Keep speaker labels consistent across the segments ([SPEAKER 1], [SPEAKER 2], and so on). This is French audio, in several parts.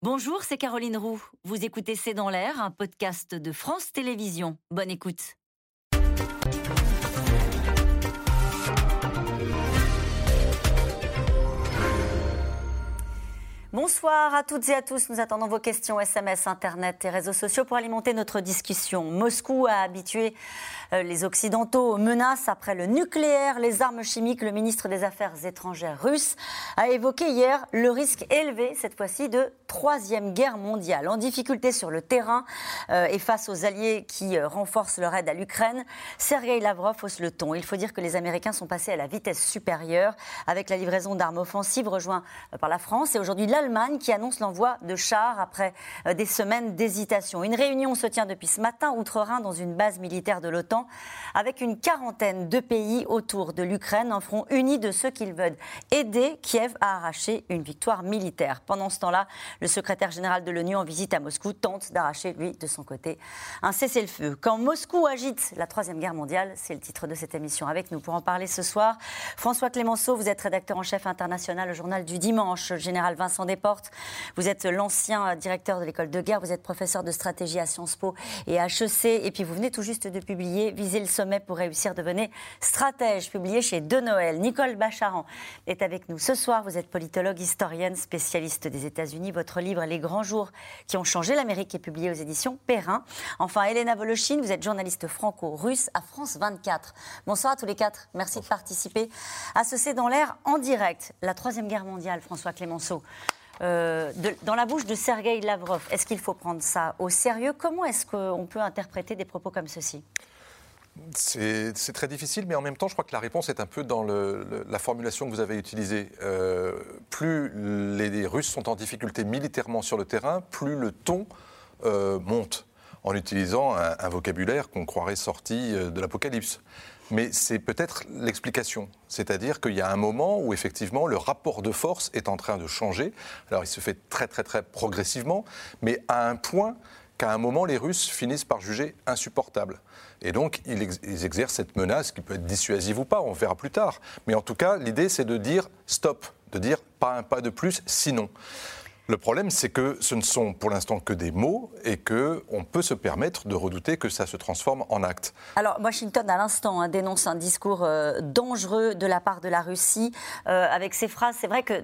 [SPEAKER 1] Bonjour, c'est Caroline Roux. Vous écoutez C'est dans l'air, un podcast de France Télévisions. Bonne écoute. Bonsoir à toutes et à tous. Nous attendons vos questions SMS, Internet et réseaux sociaux pour alimenter notre discussion. Moscou a habitué les Occidentaux aux menaces après le nucléaire, les armes chimiques. Le ministre des Affaires étrangères russe a évoqué hier le risque élevé, cette fois-ci, de troisième guerre mondiale. En difficulté sur le terrain euh, et face aux alliés qui euh, renforcent leur aide à l'Ukraine, Sergei Lavrov hausse le ton. Il faut dire que les Américains sont passés à la vitesse supérieure avec la livraison d'armes offensives rejointes par la France et aujourd'hui l'Allemagne qui annonce l'envoi de chars après des semaines d'hésitation. Une réunion se tient depuis ce matin outre-Rhin dans une base militaire de l'OTAN avec une quarantaine de pays autour de l'Ukraine, un front uni de ceux qui veulent aider Kiev à arracher une victoire militaire. Pendant ce temps-là, le secrétaire général de l'ONU en visite à Moscou tente d'arracher, lui, de son côté, un cessez-le-feu. Quand Moscou agite la Troisième Guerre mondiale, c'est le titre de cette émission. Avec nous pour en parler ce soir, François Clémenceau, vous êtes rédacteur en chef international au journal du dimanche, général Vincent Desportes. Vous êtes l'ancien directeur de l'école de guerre, vous êtes professeur de stratégie à Sciences Po et à HEC, et puis vous venez tout juste de publier Viser le sommet pour réussir, devenez stratège, publié chez De Noël. Nicole Bacharan est avec nous ce soir. Vous êtes politologue, historienne, spécialiste des États-Unis. Votre livre Les grands jours qui ont changé l'Amérique est publié aux éditions Perrin. Enfin, Elena Voloshin, vous êtes journaliste franco-russe à France 24. Bonsoir à tous les quatre. Merci de participer à ce C'est dans l'air en direct. La Troisième Guerre mondiale, François Clémenceau. Euh, dans la bouche de Sergei Lavrov. Est-ce qu'il faut prendre ça au sérieux? Comment est-ce qu'on peut interpréter des propos comme ceci?
[SPEAKER 2] C'est très difficile, mais en même temps, je crois que la réponse est un peu dans la formulation que vous avez utilisée. Euh, plus les, Russes sont en difficulté militairement sur le terrain, plus le ton euh, monte en utilisant un, vocabulaire qu'on croirait sorti euh, de l'Apocalypse. Mais c'est peut-être l'explication. C'est-à-dire qu'il y a un moment où effectivement le rapport de force est en train de changer. Alors il se fait très très très progressivement, mais à un point qu'à un moment les Russes finissent par juger insupportable. Et donc, ils, exercent cette menace qui peut être dissuasive ou pas, on verra plus tard. Mais en tout cas, l'idée, c'est de dire stop, de dire pas un pas de plus, sinon. Le problème, c'est que ce ne sont pour l'instant que des mots et qu'on peut se permettre de redouter que ça se transforme en actes.
[SPEAKER 1] Alors, Washington, à l'instant, hein, dénonce un discours euh, dangereux de la part de la Russie euh, avec ces phrases. C'est vrai que,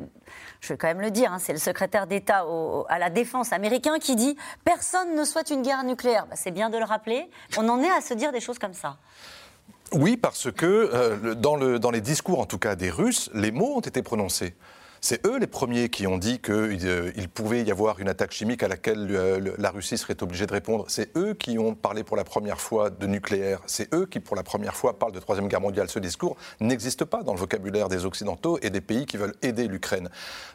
[SPEAKER 1] je vais quand même le dire, hein, c'est le secrétaire d'État à la défense américain qui dit Personne ne souhaite une guerre nucléaire. Bah, c'est bien de le rappeler. On en est à se dire des choses comme ça.
[SPEAKER 2] Oui, parce que euh, dans, le, dans les discours, en tout cas des Russes, les mots ont été prononcés. C'est eux les premiers qui ont dit qu'il euh, pouvait y avoir une attaque chimique à laquelle euh, la Russie serait obligée de répondre. C'est eux qui ont parlé pour la première fois de nucléaire. C'est eux qui, pour la première fois, parlent de Troisième Guerre mondiale. Ce discours n'existe pas dans le vocabulaire des Occidentaux et des pays qui veulent aider l'Ukraine.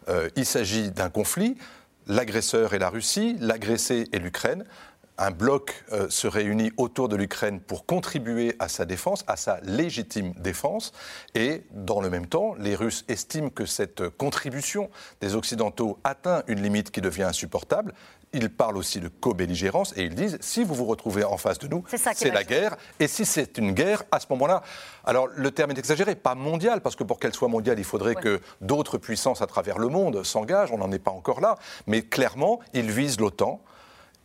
[SPEAKER 2] Euh, il s'agit d'un conflit. L'agresseur est la Russie, l'agressé est l'Ukraine un bloc euh, se réunit autour de l'Ukraine pour contribuer à sa défense, à sa légitime défense. Et dans le même temps, les Russes estiment que cette contribution des Occidentaux atteint une limite qui devient insupportable. Ils parlent aussi de co-belligérance et ils disent si vous vous retrouvez en face de nous, c'est la guerre. Et si c'est une guerre, à ce moment-là, alors le terme est exagéré, pas mondial, parce que pour qu'elle soit mondiale, il faudrait que d'autres puissances à travers le monde s'engagent. On n'en est pas encore là. Mais clairement, ils visent l'OTAN.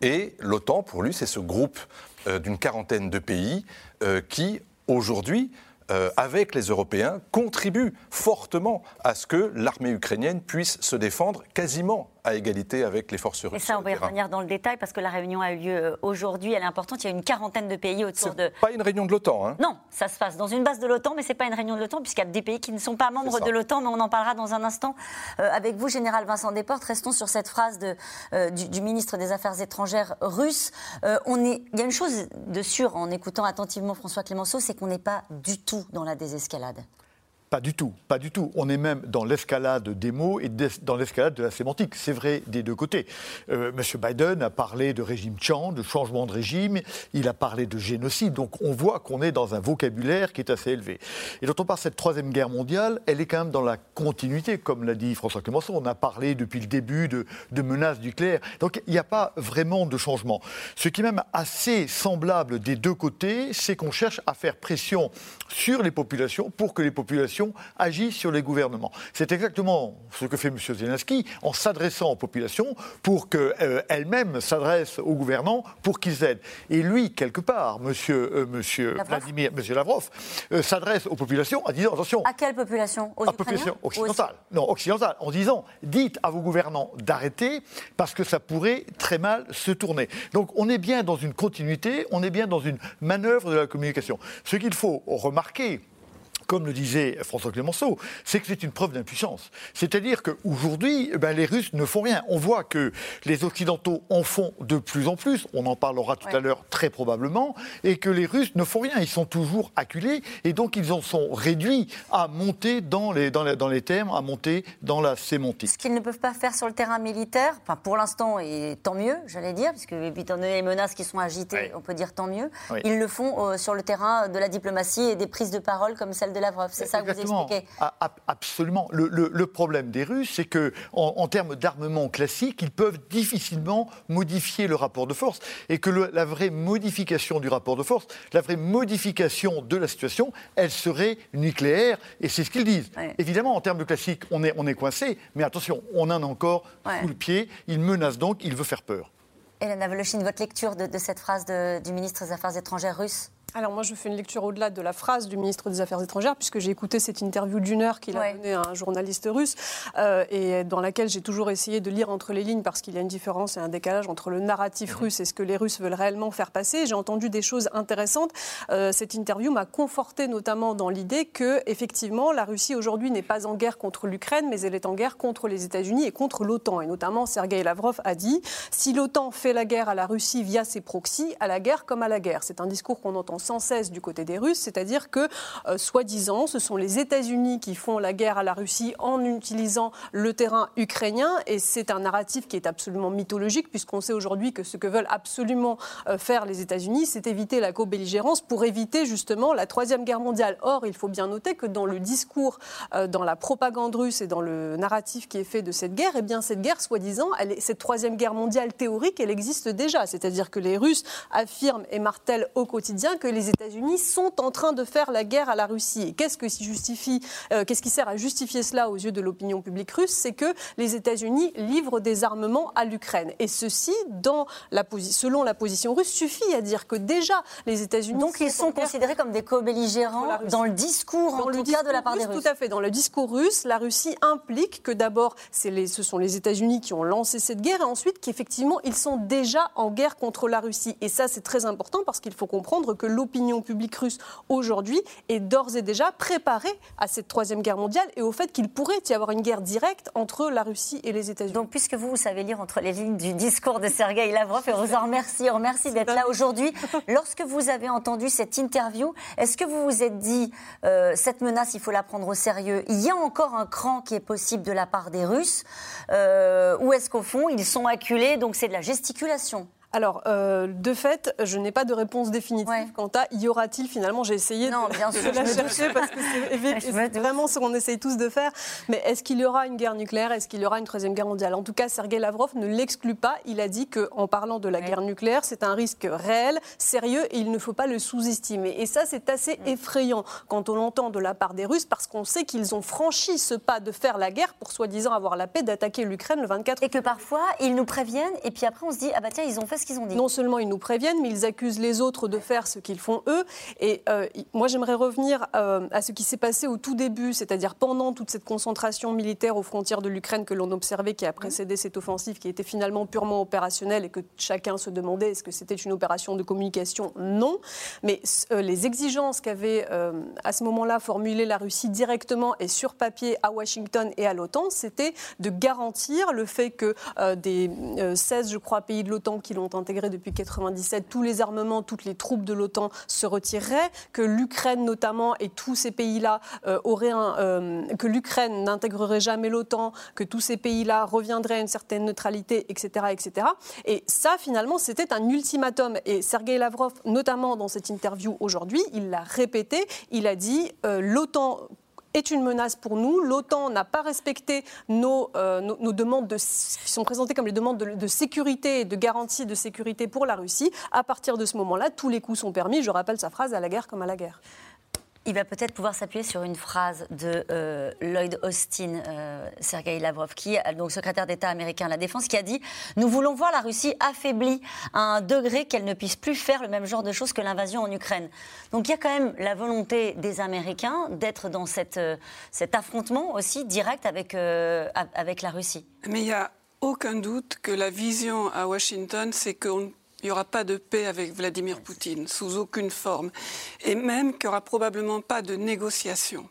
[SPEAKER 2] Et l'OTAN, pour lui, c'est ce groupe euh, d'une quarantaine de pays euh, qui, aujourd'hui, euh, avec les Européens, contribuent fortement à ce que l'armée ukrainienne puisse se défendre quasiment à égalité avec les forces russes.
[SPEAKER 1] Et ça, on va y revenir dans le détail parce que la réunion a eu lieu euh, aujourd'hui. Elle est importante. Il y a une quarantaine de pays autour de.
[SPEAKER 2] Pas une réunion de l'OTAN. Hein.
[SPEAKER 1] Non, ça se passe dans une base de l'OTAN, mais c'est pas une réunion de l'OTAN puisqu'il y a des pays qui ne sont pas membres de l'OTAN. Mais on en parlera dans un instant euh, avec vous, général Vincent Desportes. Restons sur cette phrase de, euh, du, ministre des Affaires étrangères russe. on est, il y a une chose de sûr en écoutant attentivement François Clémenceau, c'est qu'on n'est pas du tout dans la désescalade.
[SPEAKER 3] Pas du tout, pas du tout. On est même dans l'escalade des mots et dans l'escalade de la sémantique. C'est vrai des deux côtés. Euh, Monsieur Biden a parlé de régime Chan, de changement de régime. Il a parlé de génocide. Donc on voit qu'on est dans un vocabulaire qui est assez élevé. Et quand on parle cette troisième guerre mondiale, elle est quand même dans la continuité, comme l'a dit François Clémenceau. On a parlé depuis le début de, de menaces nucléaires. Donc il n'y a pas vraiment de changement. Ce qui est même assez semblable des deux côtés, c'est qu'on cherche à faire pression sur les populations pour que les populations agissent sur les gouvernements. C'est exactement ce que fait M. Zelensky en s'adressant aux populations pour qu'elles-mêmes s'adressent aux gouvernants pour qu'ils aident. Et lui, quelque part, M. Monsieur, Vladimir, monsieur Lavrov, s'adresse aux populations en disant attention.
[SPEAKER 1] À quelle population? Aux à
[SPEAKER 3] population occidentale. Non, occidentale. En disant dites à vos gouvernants d'arrêter parce que ça pourrait très mal se tourner. Donc on est bien dans une continuité, on est bien dans une manœuvre de la communication. Ce qu'il faut remarquer, comme le disait François Clémenceau, c'est que c'est une preuve d'impuissance. C'est-à-dire qu'aujourd'hui, ben, les Russes ne font rien. On voit que les Occidentaux en font de plus en plus, on en parlera tout à l'heure très probablement, et que les Russes ne font rien. Ils sont toujours acculés, et donc ils en sont réduits à monter dans les, dans dans les termes, à monter dans la sémantique.
[SPEAKER 1] Ce qu'ils ne peuvent pas faire sur le terrain militaire, enfin pour l'instant, et tant mieux, j'allais dire, puisque étant donné les menaces qui sont agitées, on peut dire tant mieux, ils le font euh, sur le terrain de la diplomatie et des prises de parole comme celle de Lavrov. C'est ça que vous expliquez
[SPEAKER 3] Absolument. Le, problème des Russes, c'est qu'en en, termes d'armement classique, ils peuvent difficilement modifier le rapport de force et que la vraie modification du rapport de force, la vraie modification de la situation, elle serait nucléaire et c'est ce qu'ils disent. Évidemment, en termes de classique, on est, on est coincé, mais attention, on en a encore sous le pied. Il menace donc, il veut faire peur.
[SPEAKER 1] Elena Voloshin, votre lecture de, cette phrase du ministre des Affaires étrangères russe?
[SPEAKER 4] Alors moi, je fais une lecture au-delà de la phrase du ministre des Affaires étrangères, puisque j'ai écouté cette interview d'une heure qu'il a donnée à un journaliste russe, euh, et dans laquelle j'ai toujours essayé de lire entre les lignes, parce qu'il y a une différence et un décalage entre le narratif mhm. russe et ce que les Russes veulent réellement faire passer. J'ai entendu des choses intéressantes. Euh, cette interview m'a conforté notamment dans l'idée que, effectivement, la Russie aujourd'hui n'est pas en guerre contre l'Ukraine, mais elle est en guerre contre les États-Unis et contre l'OTAN. Et notamment, Sergei Lavrov a dit si l'OTAN fait la guerre à la Russie via ses proxys, à la guerre comme à la guerre. C'est un discours qu'on entend sans cesse du côté des Russes, c'est-à-dire que, euh, soi-disant, ce sont les États-Unis qui font la guerre à la Russie en utilisant le terrain ukrainien, et c'est un narratif qui est absolument mythologique, puisqu'on sait aujourd'hui que ce que veulent absolument euh, faire les États-Unis, c'est éviter la co-belligérance pour éviter justement la Troisième Guerre mondiale. Or, il faut bien noter que dans le discours, euh, dans la propagande russe et dans le narratif qui est fait de cette guerre, eh bien, cette guerre, soi-disant, cette Troisième Guerre mondiale théorique, elle existe déjà. C'est-à-dire que les Russes affirment et martèlent au quotidien que les États-Unis sont en train de faire la guerre à la Russie. qu'est-ce que justifie, euh, qu'est-ce qui sert à justifier cela aux yeux de l'opinion publique russe C'est que les États-Unis livrent des armements à l'Ukraine. Et ceci, dans la selon la position russe, suffit à dire que déjà les États-Unis.
[SPEAKER 1] Donc ils sont considérés comme des co-belligérants dans le discours, en tout cas, de la part des Russes.
[SPEAKER 4] Tout à fait. Dans le discours russe, la Russie implique que d'abord, ce sont les États-Unis qui ont lancé cette guerre et ensuite qu'effectivement, ils sont déjà en guerre contre la Russie. Et ça, c'est très important parce qu'il faut comprendre que l'opinion public russe aujourd'hui est d'ores et déjà préparé à cette troisième guerre mondiale et au fait qu'il pourrait y avoir une guerre directe entre la Russie et les États-Unis.
[SPEAKER 1] Donc, puisque vous, vous savez lire entre les lignes du discours de Sergei Lavrov, et on vous en remercie, on remercie d'être là aujourd'hui. Lorsque vous avez entendu cette interview, est-ce que vous vous êtes dit, euh, cette menace, il faut la prendre au sérieux Il y a encore un cran qui est possible de la part des Russes euh, Ou est-ce qu'au fond, ils sont acculés, donc c'est de la gesticulation?
[SPEAKER 4] Alors, euh, de fait, je n'ai pas de réponse définitive quant à y aura-t-il finalement. J'ai essayé
[SPEAKER 1] non,
[SPEAKER 4] de,
[SPEAKER 1] bien sûr,
[SPEAKER 4] la chercher parce que c'est vraiment ce qu'on essaye tous de faire. Mais est-ce qu'il y aura une guerre nucléaire? Est-ce qu'il y aura une troisième guerre mondiale? En tout cas, Sergei Lavrov ne l'exclut pas. Il a dit qu'en parlant de la guerre nucléaire, c'est un risque réel, sérieux, et il ne faut pas le sous-estimer. Et ça, c'est assez effrayant quand on l'entend de la part des Russes, parce qu'on sait qu'ils ont franchi ce pas de faire la guerre pour soi-disant avoir la paix, d'attaquer l'Ukraine le 24.
[SPEAKER 1] Et que parfois, ils nous préviennent, et puis après, on se dit ah bah tiens, ils ont fait
[SPEAKER 4] Non seulement ils nous préviennent, mais ils accusent les autres de faire ce qu'ils font eux. Et euh, moi, j'aimerais revenir euh, à ce qui s'est passé au tout début, c'est-à-dire pendant toute cette concentration militaire aux frontières de l'Ukraine que l'on observait, qui a précédé cette offensive, qui était finalement purement opérationnelle et que chacun se demandait est-ce que c'était une opération de communication Non. Mais euh, les exigences qu'avait à ce moment-là formulées la Russie directement et sur papier à Washington et à l'OTAN, c'était de garantir le fait que des 16, je crois, pays de l'OTAN qui l'ont intégré depuis 1997, tous les armements, toutes les troupes de l'OTAN se retireraient, que l'Ukraine notamment et tous ces pays-là euh, auraient un, euh, que l'Ukraine n'intégrerait jamais l'OTAN, que tous ces pays-là reviendraient à une certaine neutralité, etc., etc. Et ça, finalement, c'était un ultimatum. Et Sergei Lavrov, notamment dans cette interview aujourd'hui, il l'a répété. Il a dit euh, l'OTAN est une menace pour nous. L'OTAN n'a pas respecté nos, euh, demandes de, qui sont présentées comme les demandes de, sécurité et de garantie de sécurité pour la Russie. À partir de ce moment-là, tous les coups sont permis. Je rappelle sa phrase à la guerre comme à la guerre.
[SPEAKER 1] Il va peut-être pouvoir s'appuyer sur une phrase de euh, Lloyd Austin, euh, Sergei Lavrov, qui est donc secrétaire d'État américain à la Défense, qui a dit Nous voulons voir la Russie affaiblie à un degré qu'elle ne puisse plus faire le même genre de choses que l'invasion en Ukraine. Donc il y a quand même la volonté des Américains d'être dans euh, cet affrontement aussi direct avec, avec la Russie.
[SPEAKER 5] Mais il n'y a aucun doute que la vision à Washington, c'est qu'on il n'y aura pas de paix avec Vladimir Poutine, sous aucune forme. Et même qu'il n'y aura probablement pas de négociation.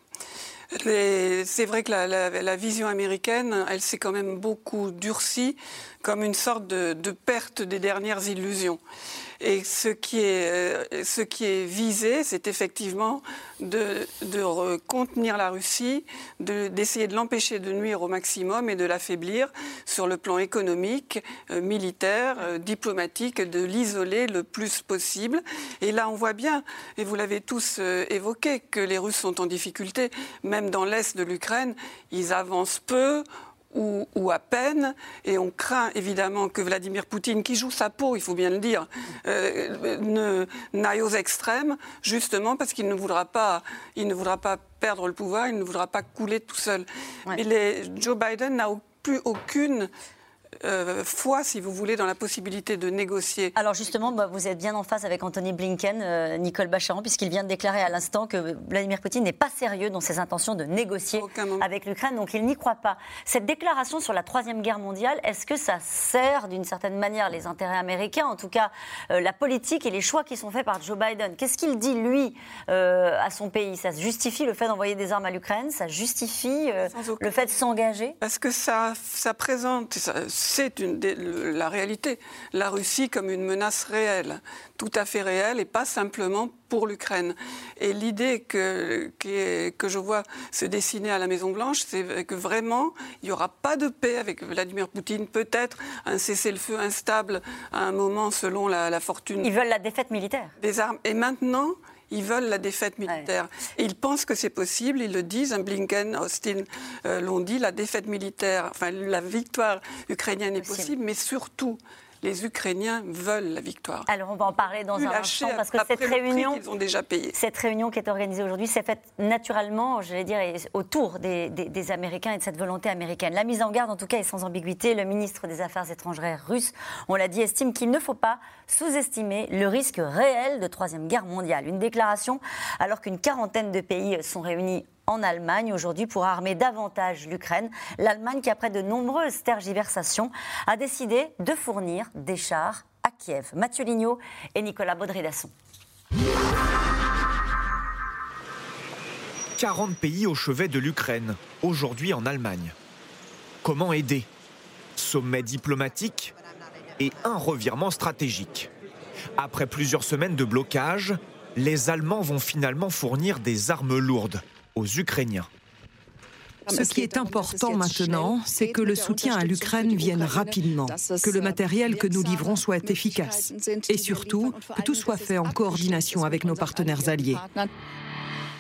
[SPEAKER 5] C'est vrai que la, vision américaine, elle s'est quand même beaucoup durcie comme une sorte de, de perte des dernières illusions. Et ce qui est, euh, ce qui visé, c'est effectivement de, de, contenir la Russie, d'essayer de, l'empêcher de nuire au maximum et de l'affaiblir sur le plan économique, euh, militaire, euh, diplomatique, de l'isoler le plus possible. Et là, on voit bien, et vous l'avez tous évoqué, que les Russes sont en difficulté, même dans l'est de l'Ukraine, ils avancent peu ou, à peine. Et on craint évidemment que Vladimir Poutine, qui joue sa peau, il faut bien le dire, euh, n'aille aux extrêmes, justement parce qu'il ne voudra pas, il ne voudra pas perdre le pouvoir, il ne voudra pas couler tout seul. Mais les, Joe Biden n'a plus aucune euh, foi, si vous voulez, dans la possibilité de négocier.
[SPEAKER 1] Alors justement, bah, vous êtes bien en face avec Anthony Blinken, euh, Nicole Bacharan, puisqu'il vient de déclarer à l'instant que Vladimir Poutine n'est pas sérieux dans ses intentions de négocier avec l'Ukraine, donc il n'y croit pas. Cette déclaration sur la Troisième Guerre mondiale, est-ce que ça sert d'une certaine manière les intérêts américains, en tout cas euh, la politique et les choix qui sont faits par Joe Biden? Qu'est-ce qu'il dit, lui, à son pays? Ça justifie le fait d'envoyer des armes à l'Ukraine? Ça justifie le fait de s'engager?
[SPEAKER 5] Parce que ça, ça présente c'est la réalité. La Russie comme une menace réelle, tout à fait réelle, et pas simplement pour l'Ukraine. Et l'idée que, que je vois se dessiner à la Maison-Blanche, c'est que vraiment, il n'y aura pas de paix avec Vladimir Poutine, peut-être un cessez-le-feu instable à un moment selon la, la fortune.
[SPEAKER 1] Ils veulent la défaite militaire.
[SPEAKER 5] Des armes. Et maintenant, ils veulent la défaite militaire. Et ils pensent que c'est possible, ils le disent, Blinken, Austin euh, l'ont dit, la défaite militaire, enfin la victoire ukrainienne est possible, mais surtout les Ukrainiens veulent la victoire.
[SPEAKER 1] Alors on va en parler dans un instant parce que cette réunion,
[SPEAKER 5] ont déjà payé.
[SPEAKER 1] cette réunion qui est organisée aujourd'hui, s'est faite naturellement, je vais dire, autour des, des, Américains et de cette volonté américaine. La mise en garde, en tout cas, est sans ambiguïté. Le ministre des Affaires étrangères russe, on l'a dit, estime qu'il ne faut pas sous-estimer le risque réel de troisième guerre mondiale. Une déclaration alors qu'une quarantaine de pays sont réunis en Allemagne aujourd'hui pour armer davantage l'Ukraine. L'Allemagne, qui après de nombreuses tergiversations, a décidé de fournir des chars à Kiev. Mathieu Lignot et Nicolas Baudry-Dasson.
[SPEAKER 6] 40 pays au chevet de l'Ukraine, aujourd'hui en Allemagne. Comment aider? Sommet diplomatique et un revirement stratégique. Après plusieurs semaines de blocage, les Allemands vont finalement fournir des armes lourdes aux Ukrainiens.
[SPEAKER 7] Ce qui est important maintenant, c'est que le soutien à l'Ukraine vienne rapidement, que le matériel que nous livrons soit efficace et surtout que tout soit fait en coordination avec nos partenaires alliés.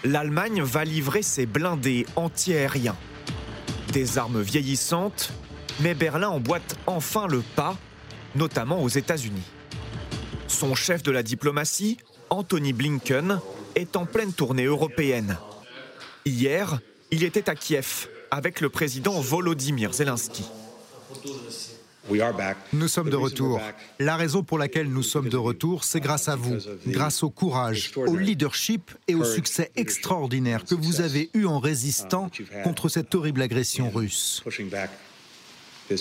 [SPEAKER 6] L'Allemagne va livrer ses blindés anti-aériens. Des armes vieillissantes, mais Berlin emboîte enfin le pas, notamment aux États-Unis. Son chef de la diplomatie, Anthony Blinken, est en pleine tournée européenne. Hier, il était à Kiev avec le président Volodymyr Zelensky.
[SPEAKER 8] Nous sommes de retour. La raison pour laquelle nous sommes de retour, c'est grâce à vous, grâce au courage, au leadership et au succès extraordinaire que vous avez eu en résistant contre cette horrible agression russe.
[SPEAKER 9] Si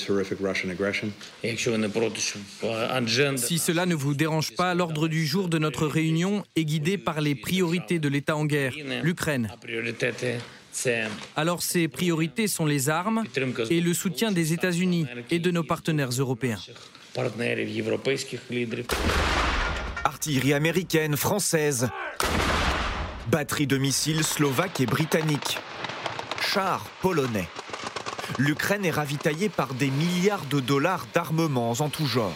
[SPEAKER 9] cela ne vous dérange pas, l'ordre du jour de notre réunion est guidé par les priorités de l'État en guerre, l'Ukraine. Alors ces priorités sont les armes et le soutien des États-Unis et de nos partenaires européens.
[SPEAKER 6] Artillerie américaine, française, batterie de missiles slovaques et britanniques, chars polonais l'Ukraine est ravitaillée par des milliards de dollars d'armements en tout genre.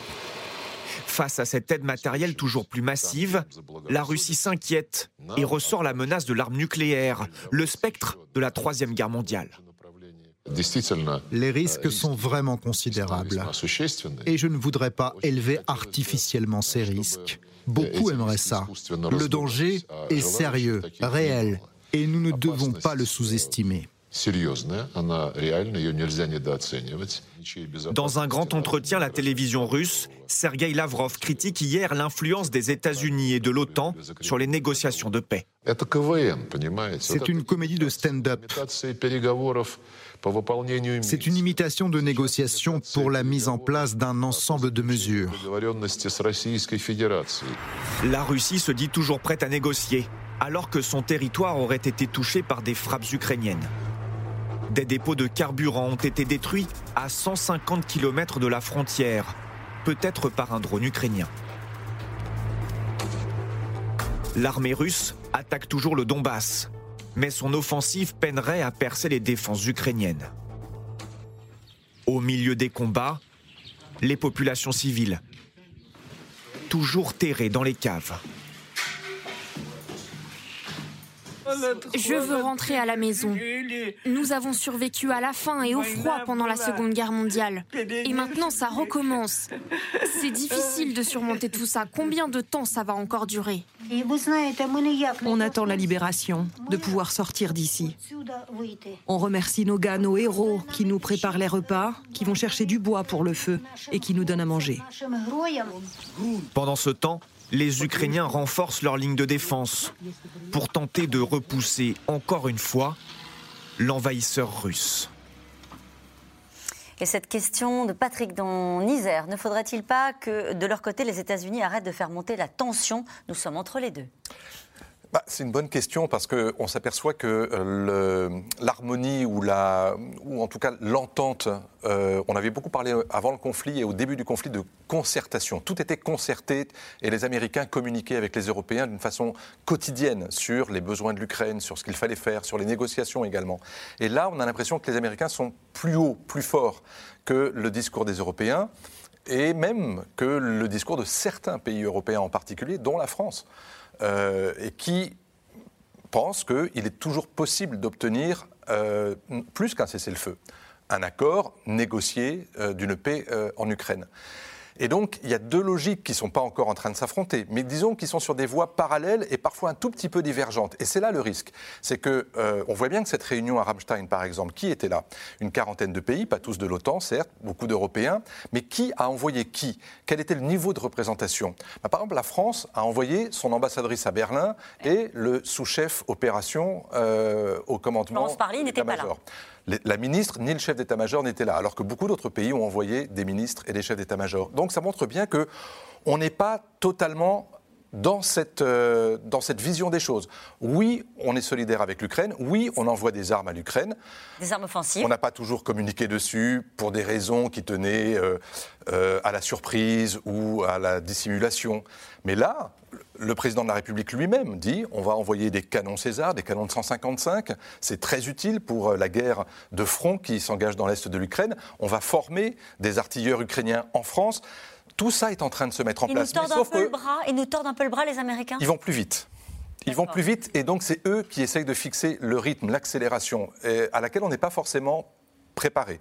[SPEAKER 6] Face à cette aide matérielle toujours plus massive, la Russie s'inquiète et ressort la menace de l'arme nucléaire, le spectre de la Troisième Guerre mondiale.
[SPEAKER 8] Les risques sont vraiment considérables. Et je ne voudrais pas élever artificiellement ces risques. Beaucoup aimeraient ça. Le danger est sérieux, réel, et nous ne devons pas le sous-estimer.
[SPEAKER 6] Dans un grand entretien à la télévision russe, Sergei Lavrov critique hier l'influence des États-Unis et de l'OTAN sur les négociations de paix.
[SPEAKER 8] C'est une comédie de stand-up. C'est une imitation de négociation pour la mise en place d'un ensemble de mesures.
[SPEAKER 6] La Russie se dit toujours prête à négocier, alors que son territoire aurait été touché par des frappes ukrainiennes. Des dépôts de carburant ont été détruits à 150 km de la frontière, peut-être par un drone ukrainien. L'armée russe attaque toujours le Donbass, mais son offensive peinerait à percer les défenses ukrainiennes. Au milieu des combats, les populations civiles, toujours terrées dans les caves.
[SPEAKER 10] Je veux rentrer à la maison. Nous avons survécu à la faim et au froid pendant la Seconde Guerre mondiale. Et maintenant, ça recommence. C'est difficile de surmonter tout ça. Combien de temps ça va encore durer?
[SPEAKER 7] On attend la libération, de pouvoir sortir d'ici. On remercie nos gars, nos héros, qui nous préparent les repas, qui vont chercher du bois pour le feu et qui nous donnent à manger.
[SPEAKER 6] Pendant ce temps, les Ukrainiens renforcent leur ligne de défense pour tenter de repousser encore une fois l'envahisseur russe.
[SPEAKER 1] Et cette question de Patrick dans Isère, ne faudrait-il pas que de leur côté les États-Unis arrêtent de faire monter la tension? Nous sommes entre les deux.
[SPEAKER 2] Bah, c'est une bonne question parce qu'on s'aperçoit que euh, l'harmonie ou, ou en tout cas l'entente, euh, on avait beaucoup parlé avant le conflit et au début du conflit de concertation. Tout était concerté et les Américains communiquaient avec les Européens d'une façon quotidienne sur les besoins de l'Ukraine, sur ce qu'il fallait faire, sur les négociations également. Et là, on a l'impression que les Américains sont plus hauts, plus forts que le discours des Européens et même que le discours de certains pays européens en particulier, dont la France. Euh, et qui pense qu'il est toujours possible d'obtenir euh, plus qu'un cessez-le-feu, un accord négocié euh, d'une paix en Ukraine. Et donc, il y a deux logiques qui ne sont pas encore en train de s'affronter, mais disons qu'ils sont sur des voies parallèles et parfois un tout petit peu divergentes. Et c'est là le risque. C'est que euh, on voit bien que cette réunion à Ramstein, par exemple, qui était là? Une quarantaine de pays, pas tous de l'OTAN, certes, beaucoup d'Européens, mais qui a envoyé qui? Quel était le niveau de représentation? Bah, Par exemple, la France a envoyé son ambassadrice à Berlin et le sous-chef opération euh, au commandement.
[SPEAKER 1] Florence Parly n'était pas là
[SPEAKER 2] la ministre ni le chef d'état-major n'étaient là, alors que beaucoup d'autres pays ont envoyé des ministres et des chefs d'état-major. Donc ça montre bien que on n'est pas totalement dans cette, euh, dans cette vision des choses. Oui, on est solidaire avec l'Ukraine. Oui, on envoie des armes à l'Ukraine.
[SPEAKER 1] Des armes offensives.
[SPEAKER 2] On n'a pas toujours communiqué dessus pour des raisons qui tenaient euh, euh, à la surprise ou à la dissimulation. Mais là, le président de la République lui-même dit on va envoyer des canons César, des canons de 155. C'est très utile pour la guerre de front qui s'engage dans l'est de l'Ukraine. On va former des artilleurs ukrainiens en France. Tout ça est en train de se mettre en place.
[SPEAKER 1] Nous tordent un peu le bras, ils nous tordent un peu le bras, les Américains
[SPEAKER 2] Ils vont plus vite. Ils vont plus vite et donc c'est eux qui essayent de fixer le rythme, l'accélération, à laquelle on n'est pas forcément préparé.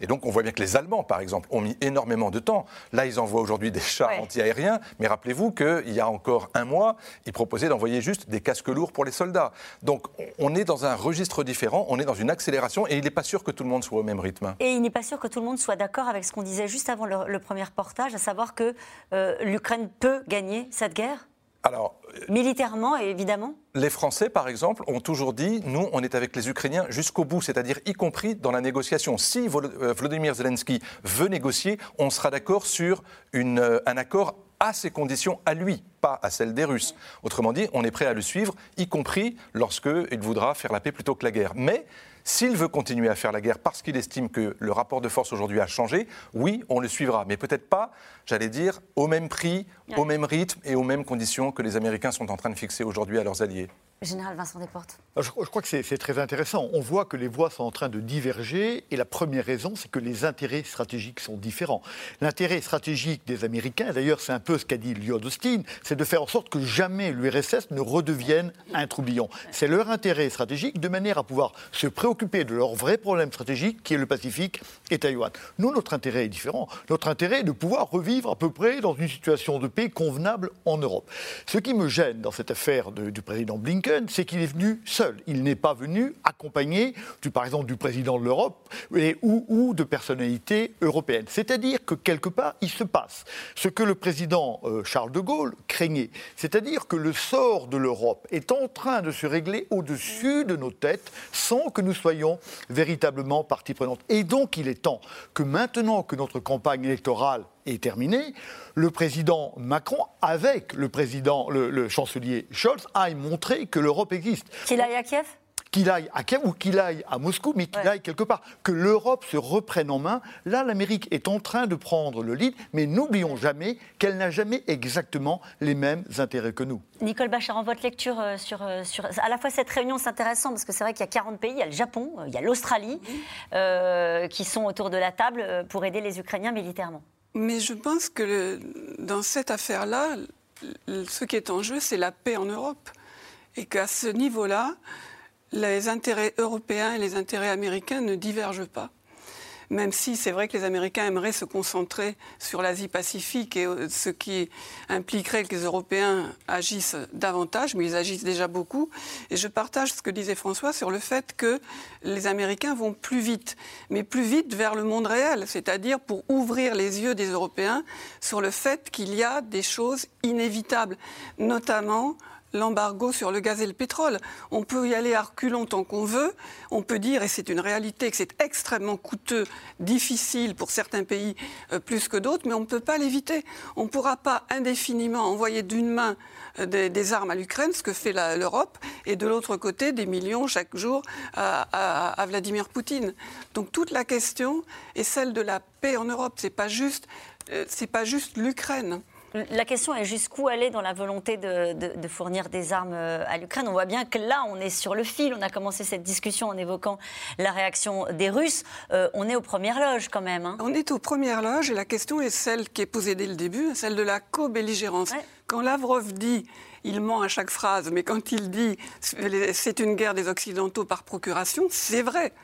[SPEAKER 2] Et donc on voit bien que les Allemands, par exemple, ont mis énormément de temps. Là, ils envoient aujourd'hui des chars anti-aériens, mais rappelez-vous qu'il y a encore un mois, ils proposaient d'envoyer juste des casques lourds pour les soldats. Donc on est dans un registre différent, on est dans une accélération, et il n'est pas sûr que tout le monde soit au même rythme.
[SPEAKER 1] Et il n'est pas sûr que tout le monde soit d'accord avec ce qu'on disait juste avant le, premier reportage, à savoir que euh, l'Ukraine peut gagner cette guerre? Alors, Militairement, évidemment
[SPEAKER 2] Les Français, par exemple, ont toujours dit nous, on est avec les Ukrainiens jusqu'au bout, c'est-à-dire y compris dans la négociation. Si euh, Vladimir Zelensky veut négocier, on sera d'accord sur une, euh, un accord à ses conditions à lui, pas à celles des Russes. Autrement dit, on est prêt à le suivre, y compris lorsqu'il voudra faire la paix plutôt que la guerre. Mais s'il veut continuer à faire la guerre parce qu'il estime que le rapport de force aujourd'hui a changé, oui, on le suivra. Mais peut-être pas, j'allais dire, au même prix, au même rythme et aux mêmes conditions que les Américains sont en train de fixer aujourd'hui à leurs alliés.
[SPEAKER 1] Général Vincent Desportes.
[SPEAKER 3] Je, je crois que c'est très intéressant. On voit que les voies sont en train de diverger et la première raison, c'est que les intérêts stratégiques sont différents. L'intérêt stratégique des Américains, d'ailleurs c'est un peu ce qu'a dit Lloyd Austin, c'est de faire en sorte que jamais l'URSS ne redevienne un troubillon. C'est leur intérêt stratégique de manière à pouvoir se préoccuper de leur vrai problème stratégique qui est le Pacifique et Taïwan. Nous, notre intérêt est différent. Notre intérêt est de pouvoir revivre à peu près dans une situation de paix convenable en Europe. Ce qui me gêne dans cette affaire du président Blinken, c'est qu'il est venu seul. Il n'est pas venu accompagné, du, par exemple, du président de l'Europe ou, de personnalités européennes. C'est-à-dire que quelque part, il se passe ce que le président euh, Charles de Gaulle craignait. C'est-à-dire que le sort de l'Europe est en train de se régler au-dessus de nos têtes sans que nous soyons véritablement partie prenante. Et donc, il est temps que maintenant que notre campagne électorale est terminée, le président Macron, avec le président, le, chancelier Scholz, aille montrer que l'Europe existe.
[SPEAKER 1] Qu'il aille à Kiev?
[SPEAKER 3] Qu'il aille à Kiev ou qu'il aille à Moscou, mais qu'il aille quelque part, que l'Europe se reprenne en main. Là, l'Amérique est en train de prendre le lead, mais n'oublions jamais qu'elle n'a jamais exactement les mêmes intérêts que nous.
[SPEAKER 1] Nicole en votre lecture euh, sur, euh, sur... À la fois, cette réunion, c'est intéressant, parce que c'est vrai qu'il y a 40 pays, il y a le Japon, il y a l'Australie, qui sont autour de la table pour aider les Ukrainiens militairement.
[SPEAKER 5] Mais je pense que dans cette affaire-là, ce qui est en jeu, c'est la paix en Europe. Et qu'à ce niveau-là, les intérêts européens et les intérêts américains ne divergent pas même si c'est vrai que les Américains aimeraient se concentrer sur l'Asie-Pacifique et euh, ce qui impliquerait que les Européens agissent davantage, mais ils agissent déjà beaucoup. Et je partage ce que disait François sur le fait que les Américains vont plus vite, mais plus vite vers le monde réel, c'est-à-dire pour ouvrir les yeux des Européens sur le fait qu'il y a des choses inévitables, notamment l'embargo sur le gaz et le pétrole. On peut y aller à reculons tant qu'on veut. On peut dire, et c'est une réalité, que c'est extrêmement coûteux, difficile pour certains pays euh, plus que d'autres, mais on ne peut pas l'éviter. On ne pourra pas indéfiniment envoyer d'une main euh, des, armes à l'Ukraine, ce que fait l'Europe, et de l'autre côté, des millions chaque jour à, Vladimir Poutine. Donc toute la question est celle de la paix en Europe. Ce n'est pas juste, euh, pas juste l'Ukraine.
[SPEAKER 1] La question est jusqu'où aller dans la volonté de, fournir des armes euh, à l'Ukraine. On voit bien que là, on est sur le fil. On a commencé cette discussion en évoquant la réaction des Russes. Euh, on est aux premières loges quand même. Hein.
[SPEAKER 5] On est aux premières loges et la question est celle qui est posée dès le début, celle de la co-belligérance. Quand Lavrov dit il ment à chaque phrase, mais quand il dit c'est une guerre des Occidentaux par procuration, c'est vrai.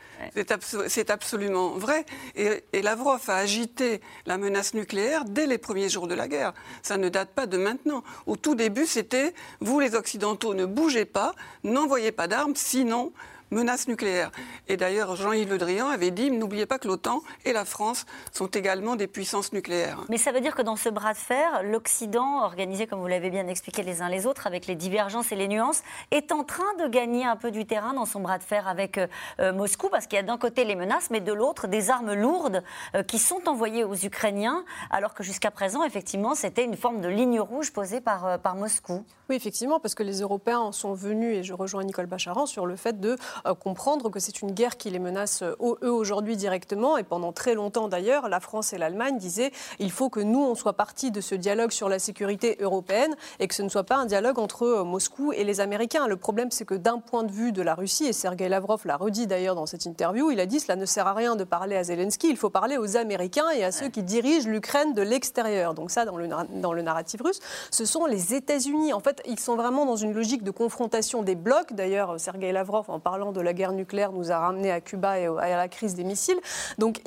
[SPEAKER 5] C'est absolument vrai. Et, Lavrov a agité la menace nucléaire dès les premiers jours de la guerre. Ça ne date pas de maintenant. Au tout début, c'était vous les Occidentaux ne bougez pas, n'envoyez pas d'armes, sinon menace nucléaire. Et d'ailleurs, Jean-Yves Le Drian avait dit n'oubliez pas que l'OTAN et la France sont également des puissances nucléaires.
[SPEAKER 1] Mais ça veut dire que dans ce bras de fer, l'Occident, organisé comme vous l'avez bien expliqué les uns les autres, avec les divergences et les nuances, est en train de gagner un peu du terrain dans son bras de fer avec euh, euh, Moscou, parce qu'il y a d'un côté les menaces, mais de l'autre des armes lourdes euh, qui sont envoyées aux Ukrainiens, alors que jusqu'à présent, effectivement, c'était une forme de ligne rouge posée par, par Moscou.
[SPEAKER 4] Oui, effectivement, parce que les Européens sont venus, et je rejoins Nicole Bacharan, sur le fait de comprendre que c'est une guerre qui les menace euh, eux aujourd'hui directement. Et pendant très longtemps d'ailleurs, la France et l'Allemagne disaient il faut que nous, on soit partis de ce dialogue sur la sécurité européenne et que ce ne soit pas un dialogue entre euh, Moscou et les Américains. Le problème, c'est que d'un point de vue de la Russie, et Sergei Lavrov l'a redit d'ailleurs dans cette interview, il a dit cela ne sert à rien de parler à Zelensky, il faut parler aux Américains et à ceux qui dirigent l'Ukraine de l'extérieur. Donc ça, dans le, dans le narratif russe, ce sont les États-Unis. En fait, ils sont vraiment dans une logique de confrontation des blocs. D'ailleurs, Sergei Lavrov, en parlant de la guerre nucléaire, nous a ramené à Cuba et à la crise des missiles. Donc,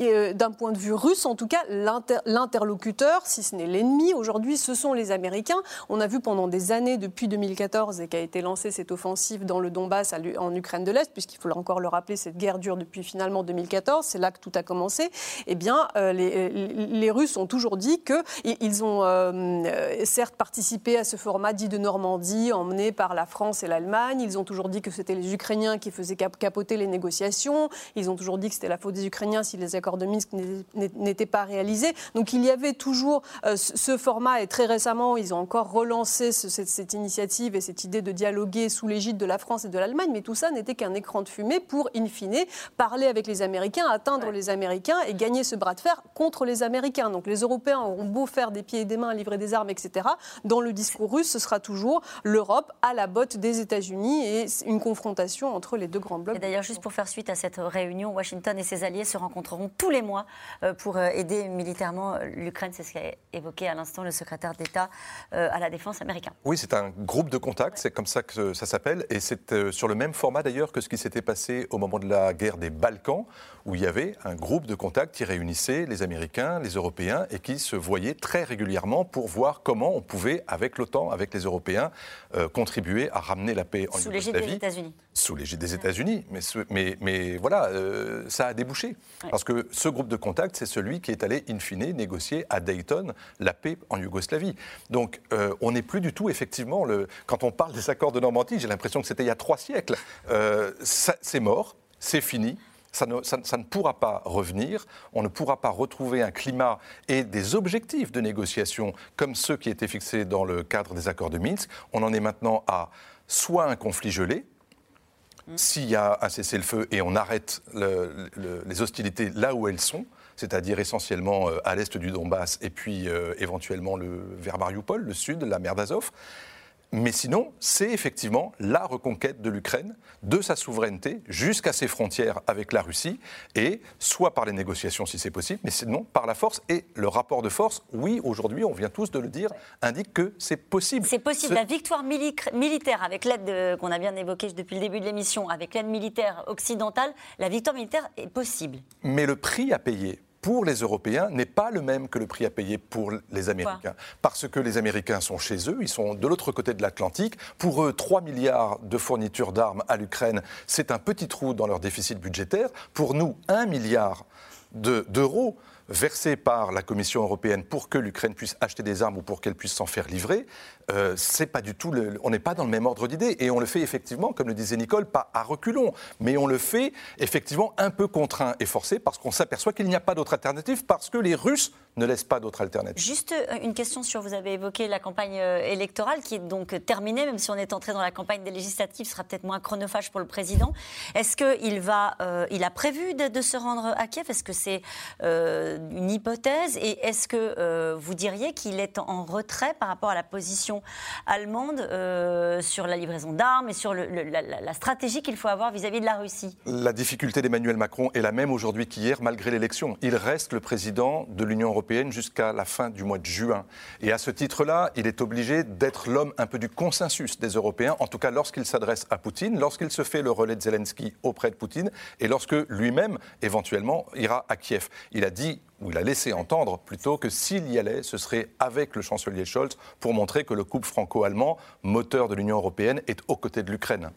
[SPEAKER 4] euh, d'un point de vue russe, en tout cas, l'interlocuteur, si ce n'est l'ennemi, aujourd'hui, ce sont les Américains. On a vu pendant des années, depuis 2014, et qu'a été lancée cette offensive dans le Donbass, en Ukraine de l'Est, puisqu'il faut encore le rappeler, cette guerre dure depuis finalement 2014, c'est là que tout a commencé. Eh bien, euh, les, Russes ont toujours dit qu'ils ont euh, certes participé à ce format dit de Normandie, emmené par la France et l'Allemagne. Ils ont toujours dit que c'était les Ukrainiens Ukrainiens qui faisaient capoter les négociations. Ils ont toujours dit que c'était la faute des Ukrainiens si les accords de Minsk n'étaient pas réalisés. Donc il y avait toujours ce format et très récemment, ils ont encore relancé cette, cette, initiative et cette idée de dialoguer sous l'égide de la France et de l'Allemagne. Mais tout ça n'était qu'un écran de fumée pour, in fine, parler avec les Américains, atteindre les Américains et gagner ce bras de fer contre les Américains. Donc les Européens auront beau faire des pieds et des mains, livrer des armes, etc. Dans le discours russe, ce sera toujours l'Europe à la botte des États-Unis et une confrontation entre les deux grands blocs.
[SPEAKER 1] Et d'ailleurs, juste pour faire suite à cette réunion, Washington et ses alliés se rencontreront tous les mois euh, pour euh, aider militairement euh, l'Ukraine. C'est ce qu'a évoqué à l'instant le secrétaire d'État à la Défense américain.
[SPEAKER 2] Oui, c'est un groupe de contact, c'est comme ça que ça s'appelle. Et c'est sur le même format d'ailleurs que ce qui s'était passé au moment de la guerre des Balkans, où il y avait un groupe de contact qui réunissait les Américains, les Européens et qui se voyait très régulièrement pour voir comment on pouvait, avec l'OTAN, avec les Européens, euh, contribuer à ramener la paix en
[SPEAKER 1] Sous l'égide des États-Unis.
[SPEAKER 2] Sous l'égide des États-Unis. Mais, mais, mais, voilà, euh, ça a débouché. Parce que ce groupe de contact, c'est celui qui est allé, in fine, négocier à Dayton la paix en Yougoslavie. Donc euh, on n'est plus du tout, effectivement, le... quand on parle des accords de Normandie, j'ai l'impression que c'était il y a trois siècles. c'est mort, c'est fini ça ne, pourra pas revenir, on ne pourra pas retrouver un climat et des objectifs de négociation comme ceux qui étaient fixés dans le cadre des accords de Minsk. On en est maintenant à soit un conflit gelé. S'il y a un cessez-le-feu et on arrête les hostilités là où elles sont, c'est-à-dire essentiellement euh, à l'est du Donbass et puis euh, éventuellement le, vers Mariupol, le sud, la mer d'Azov, mais sinon, c'est effectivement la reconquête de l'Ukraine, de sa souveraineté, jusqu'à ses frontières avec la Russie, et soit par les négociations si c'est possible, mais sinon par la force. Et le rapport de force, oui, aujourd'hui, on vient tous de le dire, indique que c'est possible.
[SPEAKER 1] C'est possible. La victoire militaire, avec l'aide qu'on a bien évoquée depuis le début de l'émission, avec l'aide militaire occidentale, la victoire militaire est possible.
[SPEAKER 2] Mais le prix à payer pour les Européens n'est pas le même que le prix à payer pour les Américains. Parce que les Américains sont chez eux, ils sont de l'autre côté de l'Atlantique. Pour eux, 3 milliards de fournitures d'armes à l'Ukraine, c'est un petit trou dans leur déficit budgétaire. Pour nous, 1 milliard d'euros versés par la Commission européenne pour que l'Ukraine puisse acheter des armes ou pour qu'elle puisse s'en faire livrer, euh, c'est pas du tout. on n'est pas dans le même ordre d'idées et on le fait effectivement, comme le disait Nicole, pas à reculons, mais on le fait effectivement un peu contraint et forcé parce qu'on s'aperçoit qu'il n'y a pas d'autre alternative parce que les Russes ne laissent pas d'autre alternative.
[SPEAKER 1] Juste euh, une question sur, vous avez évoqué la campagne euh, électorale qui est donc terminée, même si on est entré dans la campagne des législatives, ce sera peut-être moins chronophage pour le président. Est-ce qu'il va, il a prévu de, se rendre à Kiev? Est-ce que c'est une hypothèse? Et est-ce que vous diriez qu'il est en retrait par rapport à la position allemande euh, sur la livraison d'armes et sur la, stratégie qu'il faut avoir vis-à-vis de la Russie
[SPEAKER 2] La difficulté d'Emmanuel Macron est la même aujourd'hui qu'hier, malgré l'élection. Il reste le président de l'Union européenne jusqu'à la fin du mois de juin. Et à ce titre-là, il est obligé d'être l'homme un peu du consensus des Européens, en tout cas lorsqu'il s'adresse à Poutine, lorsqu'il se fait le relais de Zelensky auprès de Poutine et lorsque lui-même, éventuellement, ira à Kiev. Il a dit ou il a laissé entendre plutôt que s'il y allait, ce serait avec le chancelier Scholz pour montrer que le couple franco-allemand, moteur de l'Union européenne, est aux côtés de l'Ukraine.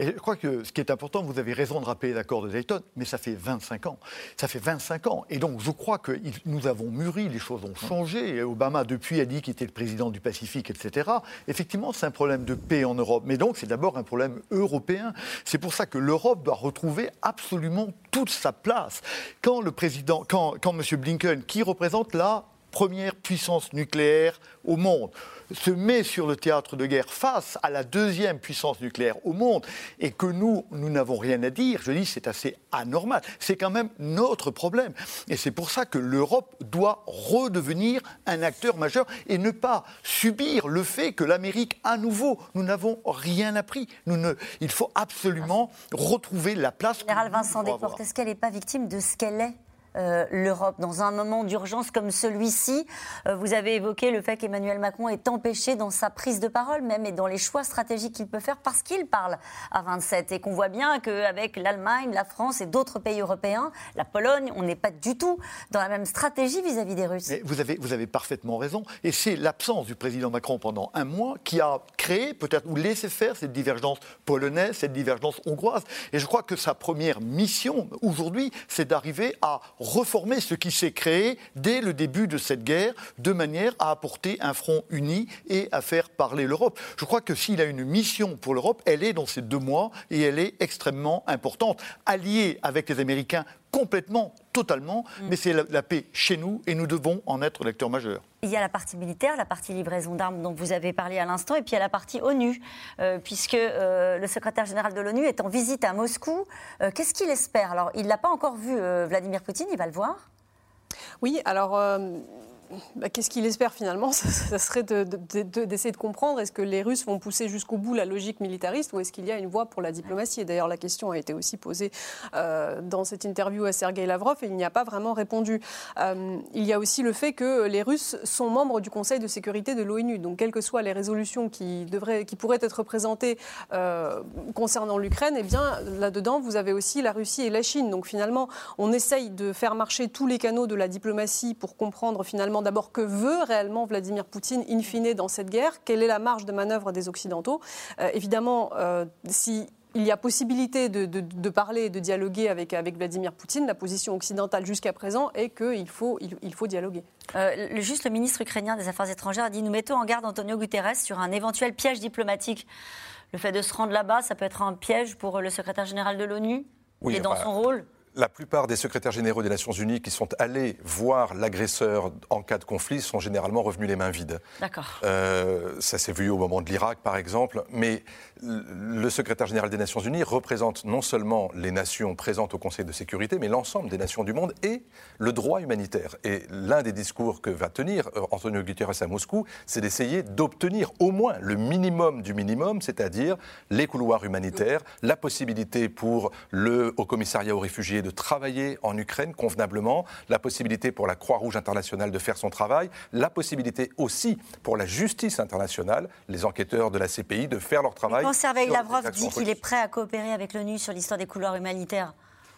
[SPEAKER 3] Je crois que ce qui est important, vous avez raison de rappeler l'accord de Dayton, mais ça fait 25 ans. Ça fait 25 ans. Et donc, je crois que nous avons mûri, les choses ont changé. Obama, depuis, a dit qu'il était le président du Pacifique, etc. Effectivement, c'est un problème de paix en Europe. Mais donc, c'est d'abord un problème européen. C'est pour ça que l'Europe doit retrouver absolument toute sa place. Quand le président, quand, quand M. Blinken, qui représente la première puissance nucléaire au monde, se met sur le théâtre de guerre face à la deuxième puissance nucléaire au monde et que nous, nous n'avons rien à dire, je dis c'est assez anormal. C'est quand même notre problème. Et c'est pour ça que l'Europe doit redevenir un acteur majeur et ne pas subir le fait que l'Amérique, à nouveau, nous n'avons rien appris. Nous ne, il faut absolument retrouver la place.
[SPEAKER 1] Général Vincent Desportes, est-ce qu'elle n'est pas victime de ce qu'elle est? Euh, l'Europe dans un moment d'urgence comme celui-ci. Euh, vous avez évoqué le fait qu'Emmanuel Macron est empêché dans sa prise de parole même et dans les choix stratégiques qu'il peut faire parce qu'il parle à 27 et qu'on voit bien qu'avec l'Allemagne, la France et d'autres pays européens, la Pologne, on n'est pas du tout dans la même stratégie vis-à-vis des Russes.
[SPEAKER 3] vous, avez, vous avez parfaitement raison et c'est l'absence du président Macron pendant un mois qui a créé peut-être ou laissé faire cette divergence polonaise, cette divergence hongroise. Et je crois que sa première mission aujourd'hui, c'est d'arriver à reformer ce qui s'est créé dès le début de cette guerre, de manière à apporter un front uni et à faire parler l'Europe. Je crois que s'il a une mission pour l'Europe, elle est dans ces deux mois et elle est extrêmement importante. Alliée avec les Américains complètement, totalement, mm. mais c'est la, paix chez nous et nous devons en être l'acteur majeur.
[SPEAKER 1] Il y a la partie militaire, la partie livraison d'armes dont vous avez parlé à l'instant, et puis il y a la partie ONU, euh, puisque euh, le secrétaire général de l'ONU est en visite à Moscou. Euh, qu'est-ce qu'il espère? Alors, il ne l'a pas encore vu, Vladimir Poutine, il va le voir?
[SPEAKER 4] Oui, alors bah, qu'est-ce qu'il espère finalement Ça serait d'essayer de, comprendre est-ce que les Russes vont pousser jusqu'au bout la logique militariste ou est-ce qu'il y a une voie pour la diplomatie? Et d'ailleurs, la question a été aussi posée euh, dans cette interview à Sergei Lavrov et il n'y a pas vraiment répondu. Euh, il y a aussi le fait que les Russes sont membres du Conseil de sécurité de l'ONU. Donc, quelles que soient les résolutions qui, devraient, qui pourraient être présentées euh, concernant l'Ukraine, eh bien, là-dedans, vous avez aussi la Russie et la Chine. Donc, finalement, on essaye de faire marcher tous les canaux de la diplomatie pour comprendre finalement d'abord que veut réellement Vladimir Poutine in fine dans cette guerre, quelle est la marge de manœuvre des Occidentaux. Euh, évidemment, euh, si il y a possibilité de, parler et de dialoguer avec, avec Vladimir Poutine. La position occidentale jusqu'à présent est qu'il faut, il, faut dialoguer.
[SPEAKER 1] Euh, juste le ministre ukrainien des Affaires étrangères a dit Nous mettons en garde Antonio Guterres sur un éventuel piège diplomatique. Le fait de se rendre là-bas, ça peut être un piège pour le secrétaire général de l'ONU
[SPEAKER 2] oui,
[SPEAKER 1] et dans son rôle
[SPEAKER 2] la plupart des secrétaires généraux des Nations Unies qui sont allés voir l'agresseur en cas de conflit sont généralement revenus les mains vides.
[SPEAKER 1] D'accord.
[SPEAKER 2] Euh, ça s'est vu au moment de l'Irak, par exemple. Mais le secrétaire général des Nations Unies représente non seulement les nations présentes au Conseil de sécurité, mais l'ensemble des nations du monde et le droit humanitaire. Et l'un des discours que va tenir euh, Antonio Guterres à Moscou, c'est d'essayer d'obtenir au moins le minimum du minimum, c'est-à-dire les couloirs humanitaires, la possibilité pour le Haut Commissariat aux réfugiés de travailler en Ukraine convenablement, la possibilité pour la Croix-Rouge internationale de faire son travail, la possibilité aussi pour la justice internationale, les enquêteurs de la CPI, de faire leur travail.
[SPEAKER 1] Sergei Lavrov dit qu'il est prêt à coopérer avec l'ONU sur l'histoire des couloirs humanitaires?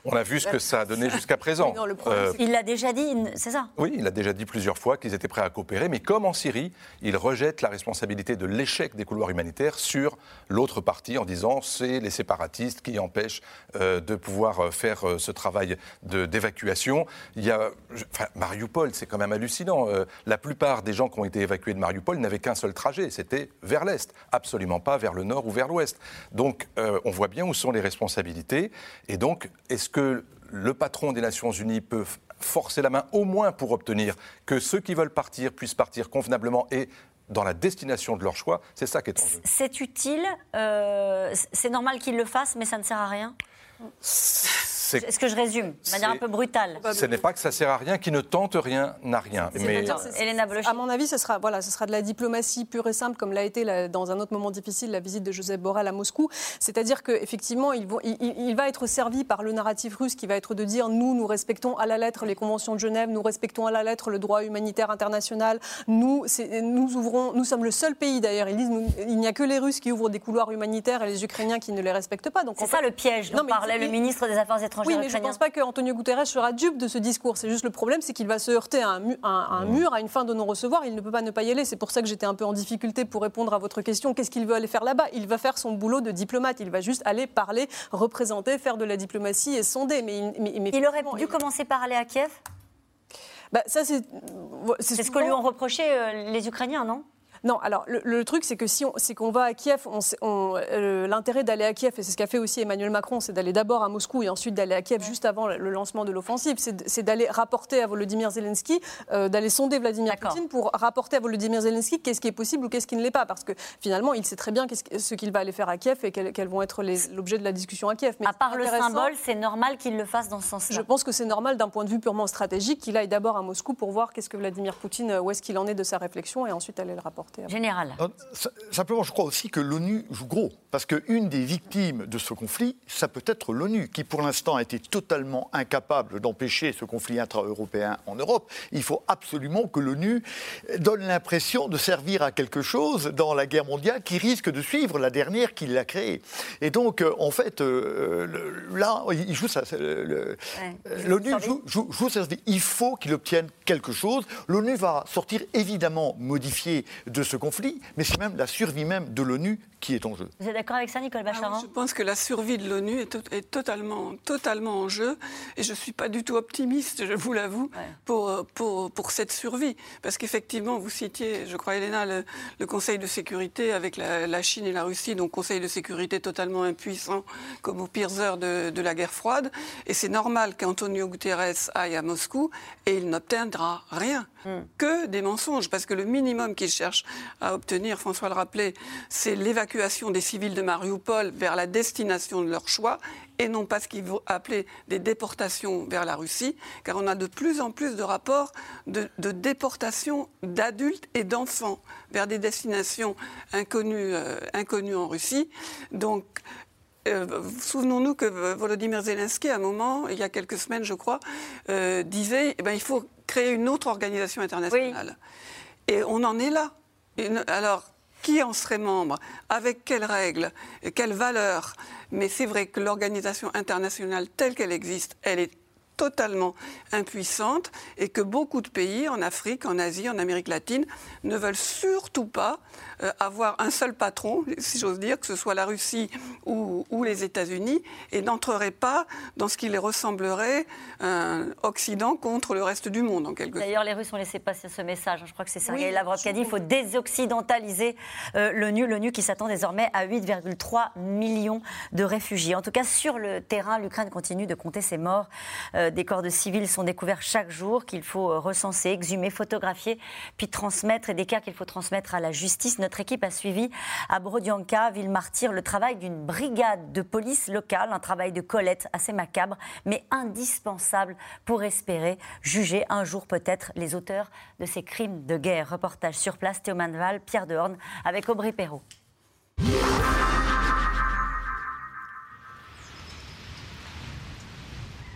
[SPEAKER 2] On a vu ce que ça a donné jusqu'à présent.
[SPEAKER 1] Euh, il l'a déjà dit, c'est ça
[SPEAKER 2] Oui, il a déjà dit plusieurs fois qu'ils étaient prêts à coopérer, mais comme en Syrie, il rejette la responsabilité de l'échec des couloirs humanitaires sur l'autre partie en disant c'est les séparatistes qui empêchent euh, de pouvoir euh, faire ce travail d'évacuation. Il y a, enfin, Mariupol, c'est quand même hallucinant. la plupart des gens qui ont été évacués de Mariupol n'avaient qu'un seul trajet, c'était vers l'est, absolument pas vers le nord ou vers l'ouest. Donc, on voit bien où sont les responsabilités. Et donc, est-ce que le patron des Nations Unies peut forcer la main au moins pour obtenir que ceux qui veulent partir puissent partir convenablement et dans la destination de leur choix, c'est ça qui est en jeu.
[SPEAKER 1] C'est utile, euh, c'est normal qu'ils le fassent, mais ça ne sert à rien? Est-ce que je résume de manière un peu brutale?
[SPEAKER 2] Ce n'est pas que ça sert à rien, qui ne tente rien n'a rien.
[SPEAKER 4] Mais... À mon avis, ce sera, voilà, ce sera de la diplomatie pure et simple, comme l'a été dans un autre moment difficile la visite de Joseph Borrell à Moscou. C'est-à-dire qu'effectivement, il, il, va être servi par le narratif russe qui va être de dire nous, nous respectons à la lettre les conventions de Genève, nous respectons à la lettre le droit humanitaire international, nous, nous, ouvrons, nous sommes le seul pays d'ailleurs, ils disent il n'y a que les Russes qui ouvrent des couloirs humanitaires et les Ukrainiens qui ne les respectent pas.
[SPEAKER 1] C'est ça le piège dont parlait le ministre des Affaires étrangères
[SPEAKER 4] oui, mais je ne pense pas qu'Antonio Guterres sera dupe de ce discours. C'est juste le problème, c'est qu'il va se heurter à un, mur, à une fin de non-recevoir. Il ne peut pas ne pas y aller. C'est pour ça que j'étais un peu en difficulté pour répondre à votre question. Qu'est-ce qu'il veut aller faire là-bas? Il va faire son boulot de diplomate. Il va juste aller parler, représenter, faire de la diplomatie et sonder. Mais,
[SPEAKER 1] il aurait dû commencer par aller à Kiev?
[SPEAKER 4] Bah, ça, c'est,
[SPEAKER 1] c'est ce que lui ont reproché euh, les Ukrainiens, non?
[SPEAKER 4] Non, alors le, truc, c'est que si on, c'est qu'on va à Kiev, euh, l'intérêt d'aller à Kiev, et c'est ce qu'a fait aussi Emmanuel Macron, c'est d'aller d'abord à Moscou et ensuite d'aller à Kiev juste avant le lancement de l'offensive. C'est, d'aller rapporter à Volodymyr Zelensky, euh, d'aller sonder Vladimir Poutine pour rapporter à Volodymyr Zelensky qu'est-ce qui est possible ou qu'est-ce qui ne l'est pas. Parce que finalement, il sait très bien ce qu'il va aller faire à Kiev et quels, vont être l'objet de la discussion à Kiev.
[SPEAKER 1] Mais à part le symbole, c'est normal qu'il le fasse dans ce sens-là.
[SPEAKER 4] Je pense que c'est normal d'un point de vue purement stratégique qu'il aille d'abord à Moscou pour voir qu'est-ce que Vladimir Poutine, où est-ce qu'il en est de sa réflexion et ensuite aller le rapporter.
[SPEAKER 1] Général.
[SPEAKER 3] Simplement, je crois aussi que l'ONU joue gros, parce qu'une des victimes de ce conflit, ça peut être l'ONU, qui pour l'instant a été totalement incapable d'empêcher ce conflit intra-européen en Europe. Il faut absolument que l'ONU donne l'impression de servir à quelque chose dans la guerre mondiale qui risque de suivre la dernière qui l'a créée. Et donc, euh, en fait, euh, là, il joue ça. L'ONU joue, joue, joue, ça. Il faut qu'il obtienne quelque chose. L'ONU va sortir évidemment modifiée de ce conflit, mais c'est même la survie même de l'ONU qui est en jeu.
[SPEAKER 1] Vous êtes d'accord avec ça, Nicole ah Bacharan
[SPEAKER 5] Je pense que la survie de l'ONU est, est, totalement, totalement en jeu, et je ne suis pas du tout optimiste, je vous l'avoue, pour, pour, pour, cette survie. Parce qu'effectivement, vous citiez, je crois, Elena, le, le Conseil de sécurité avec la, Chine et la Russie, donc Conseil de sécurité totalement impuissant, comme aux pires heures de, de la guerre froide. Et c'est normal qu'Antonio Guterres aille à Moscou, et il n'obtiendra rien, hmm. que des mensonges, parce que le minimum qu'il cherche à obtenir, François le rappelait, c'est l'évacuation des civils de Mariupol vers la destination de leur choix et non pas ce qu'il faut appeler des déportations vers la Russie, car on a de plus en plus de rapports de, déportation d'adultes et d'enfants vers des destinations inconnues, euh, inconnues en Russie. Donc, euh, souvenons-nous que Volodymyr Zelensky, à un moment, il y a quelques semaines, je crois, euh, disait eh ben, il faut créer une autre organisation internationale. Et on en est là. Alors, qui en serait membre? Avec quelles règles? Quelles valeurs? Mais c'est vrai que l'organisation internationale telle qu'elle existe, elle est totalement impuissante et que beaucoup de pays en Afrique, en Asie, en Amérique latine ne veulent surtout pas avoir un seul patron, si j'ose dire, que ce soit la Russie ou, les États-Unis, et n'entreraient pas dans ce qui les ressemblerait un Occident contre le reste du monde, en quelque sorte.
[SPEAKER 1] D'ailleurs, les Russes ont laissé passer ce message. Je crois que c'est Sergei Lavrov qui a dit qu'il faut désoccidentaliser euh, l'ONU, l'ONU qui s'attend désormais à 8,3 millions de réfugiés. En tout cas, sur le terrain, l'Ukraine continue de compter ses morts. Euh, des corps de civils sont découverts chaque jour qu'il faut recenser, exhumer, photographier, puis transmettre, et des cas qu'il faut transmettre à la justice notre équipe a suivi à Brodianka, ville martyre, le travail d'une brigade de police locale, un travail de collecte assez macabre, mais indispensable pour espérer juger un jour peut-être les auteurs de ces crimes de guerre. Reportage sur place, Théo Manval, Pierre Dehorne, avec Aubry Perrault.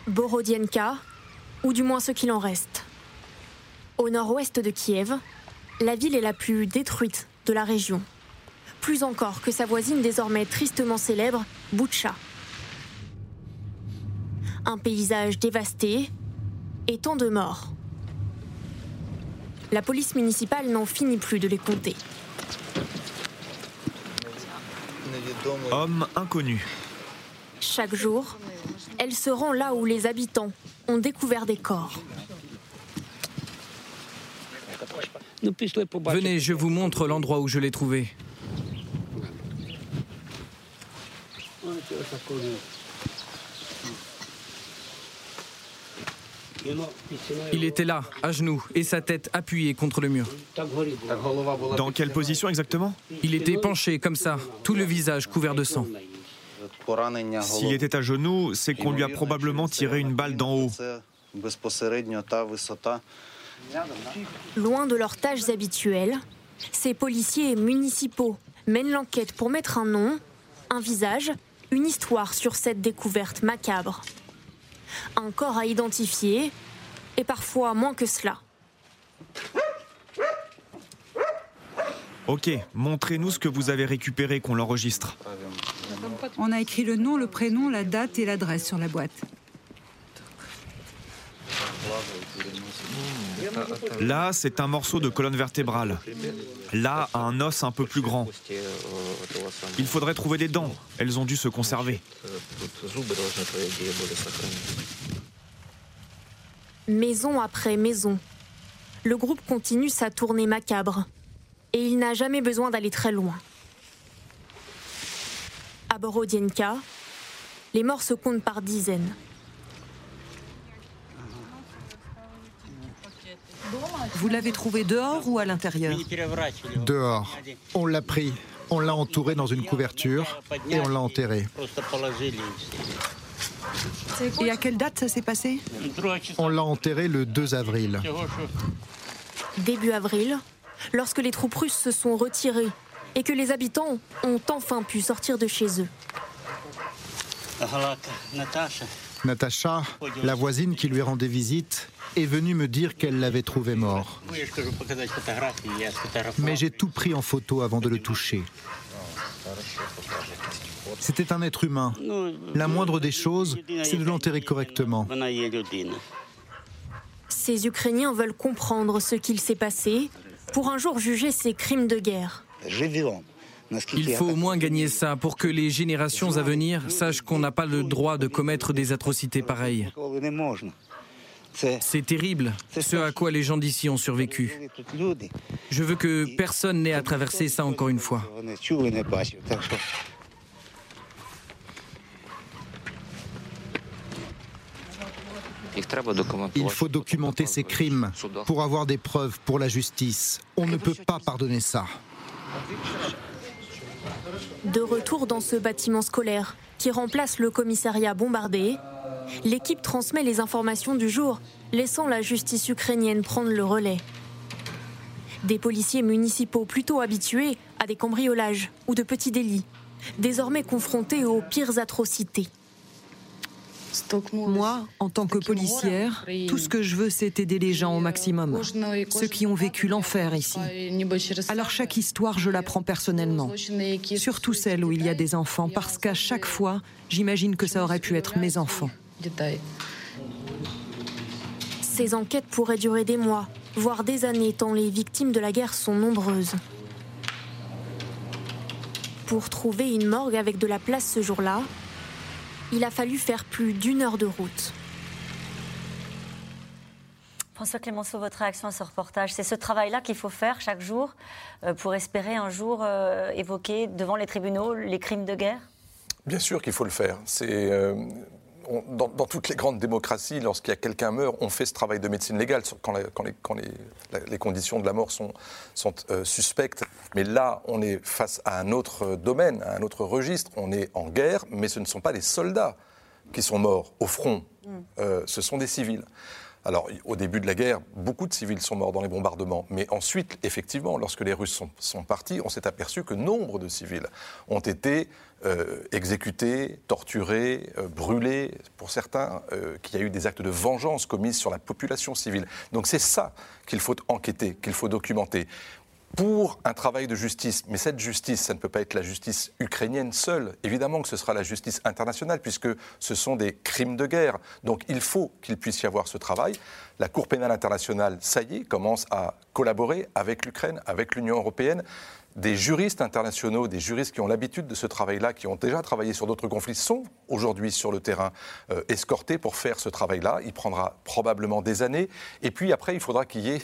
[SPEAKER 10] Borodienka, ou du moins ce qu'il en reste. Au nord-ouest de Kiev, la ville est la plus détruite de la région. Plus encore que sa voisine désormais tristement célèbre, Butcha. Un paysage dévasté et tant de morts. La police municipale n'en finit plus de les compter.
[SPEAKER 6] Homme inconnu.
[SPEAKER 10] Chaque jour, elle se rend là où les habitants ont découvert des corps.
[SPEAKER 9] Venez, je vous montre l'endroit où je l'ai trouvé. Il était là, à genoux, et sa tête appuyée contre le mur.
[SPEAKER 6] Dans quelle position exactement?
[SPEAKER 9] Il était penché comme ça, tout le visage couvert de sang.
[SPEAKER 6] S'il était à genoux, c'est qu'on lui a probablement tiré une balle d'en haut.
[SPEAKER 10] Loin de leurs tâches habituelles, ces policiers municipaux mènent l'enquête pour mettre un nom, un visage, une histoire sur cette découverte macabre. Un corps à identifier, et parfois moins que cela.
[SPEAKER 6] Ok, montrez-nous ce que vous avez récupéré qu'on l'enregistre.
[SPEAKER 11] On a écrit le nom, le prénom, la date et l'adresse sur la boîte.
[SPEAKER 6] Là, c'est un morceau de colonne vertébrale. Là, un os un peu plus grand. Il faudrait trouver des dents. Elles ont dû se conserver.
[SPEAKER 10] Maison après maison, le groupe continue sa tournée macabre. Et il n'a jamais besoin d'aller très loin. À Borodienka, les morts se comptent par dizaines.
[SPEAKER 7] Vous l'avez trouvé dehors ou à l'intérieur
[SPEAKER 8] Dehors. On l'a pris, on l'a entouré dans une couverture et on l'a enterré.
[SPEAKER 7] Et à quelle date ça s'est passé
[SPEAKER 8] On l'a enterré le 2 avril.
[SPEAKER 10] Début avril, lorsque les troupes russes se sont retirées et que les habitants ont enfin pu sortir de chez eux.
[SPEAKER 8] Natacha, la voisine qui lui rendait visite, est venue me dire qu'elle l'avait trouvé mort. Mais j'ai tout pris en photo avant de le toucher. C'était un être humain. La moindre des choses, c'est de l'enterrer correctement.
[SPEAKER 10] Ces Ukrainiens veulent comprendre ce qu'il s'est passé pour un jour juger ces crimes de guerre.
[SPEAKER 9] Il faut au moins gagner ça pour que les générations à venir sachent qu'on n'a pas le droit de commettre des atrocités pareilles. C'est terrible, ce à quoi les gens d'ici ont survécu. Je veux que personne n'ait à traverser ça encore une fois.
[SPEAKER 8] Il faut documenter ces crimes pour avoir des preuves pour la justice. On ne peut pas pardonner ça.
[SPEAKER 10] De retour dans ce bâtiment scolaire qui remplace le commissariat bombardé, l'équipe transmet les informations du jour, laissant la justice ukrainienne prendre le relais. Des policiers municipaux plutôt habitués à des cambriolages ou de petits délits, désormais confrontés aux pires atrocités.
[SPEAKER 7] Moi, en tant que policière, tout ce que je veux, c'est aider les gens au maximum, ceux qui ont vécu l'enfer ici. Alors chaque histoire, je la prends personnellement, surtout celle où il y a des enfants, parce qu'à chaque fois, j'imagine que ça aurait pu être mes enfants.
[SPEAKER 10] Ces enquêtes pourraient durer des mois, voire des années, tant les victimes de la guerre sont nombreuses. Pour trouver une morgue avec de la place ce jour-là, il a fallu faire plus d'une heure de route.
[SPEAKER 1] François Clémenceau, votre réaction à ce reportage, c'est ce travail-là qu'il faut faire chaque jour euh, pour espérer un jour euh, évoquer devant les tribunaux les crimes de guerre?
[SPEAKER 2] Bien sûr qu'il faut le faire. C'est euh, dans, toutes les grandes démocraties, lorsqu'il y a quelqu'un meurt, on fait ce travail de médecine légale quand, les, conditions de la mort sont, euh, suspectes. Mais là, on est face à un autre domaine, à un autre registre. On est en guerre, mais ce ne sont pas les soldats qui sont morts au front. Mm. Euh, ce sont des civils. Alors, au début de la guerre, beaucoup de civils sont morts dans les bombardements. Mais ensuite, effectivement, lorsque les Russes sont, partis, on s'est aperçu que nombre de civils ont été euh, exécutés, torturés, euh, brûlés, pour certains, euh, qu'il y a eu des actes de vengeance commis sur la population civile. Donc c'est ça qu'il faut enquêter, qu'il faut documenter pour un travail de justice. Mais cette justice, ça ne peut pas être la justice ukrainienne seule. Évidemment que ce sera la justice internationale, puisque ce sont des crimes de guerre. Donc il faut qu'il puisse y avoir ce travail. La Cour pénale internationale, ça y est, commence à collaborer avec l'Ukraine, avec l'Union européenne. Des juristes internationaux, des juristes qui ont l'habitude de ce travail-là, qui ont déjà travaillé sur d'autres conflits, sont aujourd'hui sur le terrain euh, escortés pour faire ce travail-là. Il prendra probablement des années. Et puis après, il faudra qu'il y ait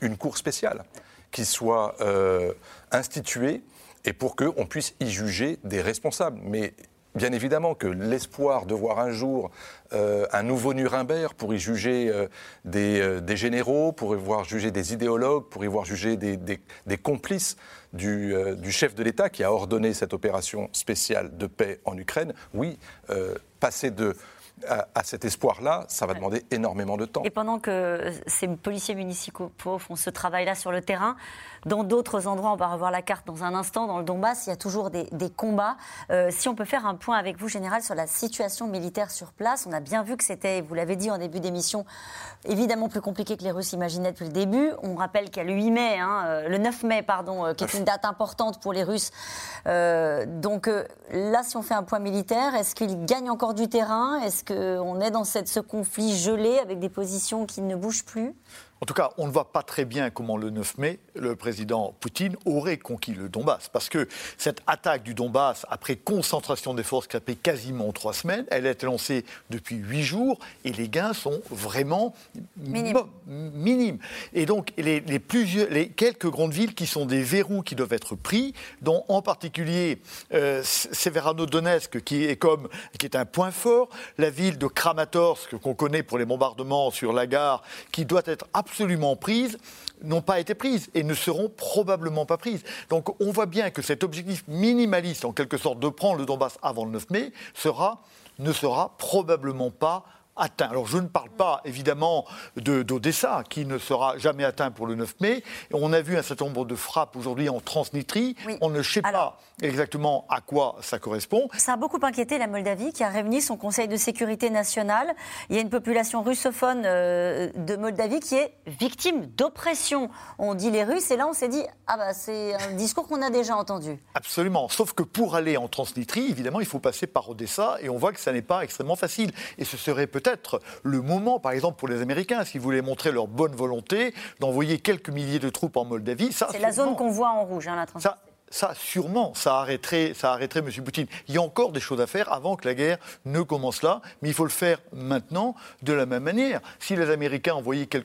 [SPEAKER 2] une cour spéciale qui soit euh, institué et pour qu'on puisse y juger des responsables. Mais Bien évidemment que l'espoir de voir un jour euh, un nouveau Nuremberg pour y juger euh, des, généraux, pour y voir juger des idéologues, pour y voir juger des, complices du, du, chef de l'État qui a ordonné cette opération spéciale de paix en Ukraine, oui, passer de à, cet espoir-là, ça va demander énormément de temps.
[SPEAKER 1] Et pendant que ces policiers municipaux font ce travail-là sur le terrain, dans d'autres endroits, on va revoir la carte dans un instant, dans le Donbass, il y a toujours des, combats. Euh, si on peut faire un point avec vous, Général, sur la situation militaire sur place, on a bien vu que c'était, vous l'avez dit en début d'émission, évidemment plus compliqué que les Russes imaginaient depuis le début. On rappelle qu'il y a le 8 mai, hein, euh, le 9 mai, pardon, euh, qui est une date importante pour les Russes. donc là, si on fait un point militaire, est-ce qu'ils gagnent encore du terrain? Est-ce qu'on est dans cette, ce conflit gelé avec des positions qui ne bougent plus?
[SPEAKER 3] En tout cas, on ne voit pas très bien comment le 9 mai, le président Poutine aurait conquis le Donbass. Parce que cette attaque du Donbass, après concentration des forces qui a pris quasiment trois semaines, elle a été lancée depuis huit jours et les gains sont vraiment minimes. Et donc, les, plusieurs, les, quelques grandes villes qui sont des verrous qui doivent être pris, dont en particulier euh, Severano-Donetsk, qui est, comme, qui est un point fort, la ville de Kramatorsk, qu'on connaît pour les bombardements sur la gare, qui doit être absolument absolument prises n'ont pas été prises et ne seront probablement pas prises. Donc on voit bien que cet objectif minimaliste, en quelque sorte, de prendre le Donbass avant le 9 mai, ne sera probablement pas atteint. Alors je ne parle pas évidemment d'Odessa, qui ne sera jamais atteint pour le 9 mai. On a vu un certain nombre de frappes aujourd'hui en Transnistrie. On ne sait pas exactement à quoi ça correspond.
[SPEAKER 1] Ça a beaucoup inquiété la Moldavie, qui a réuni son Conseil de sécurité nationale. Il y a une population russophone euh, de Moldavie qui est victime d'oppression. On dit les Russes, et là on s'est dit, ah bah c'est un discours qu'on a déjà entendu.
[SPEAKER 3] Absolument. Sauf que pour aller en Transnistrie, évidemment, il faut passer par Odessa, et on voit que ça n'est pas extrêmement facile. Et ce serait peut peut-être le moment, par exemple, pour les Américains, s'ils voulaient montrer leur bonne volonté, d'envoyer quelques milliers de troupes en Moldavie.
[SPEAKER 1] C'est la zone qu'on voit en rouge, hein, la
[SPEAKER 3] ça, ça, sûrement, ça arrêterait, ça arrêterait M. Poutine. Il y a encore des choses à faire avant que la guerre ne commence là, mais il faut le faire maintenant de la même manière. Si les Américains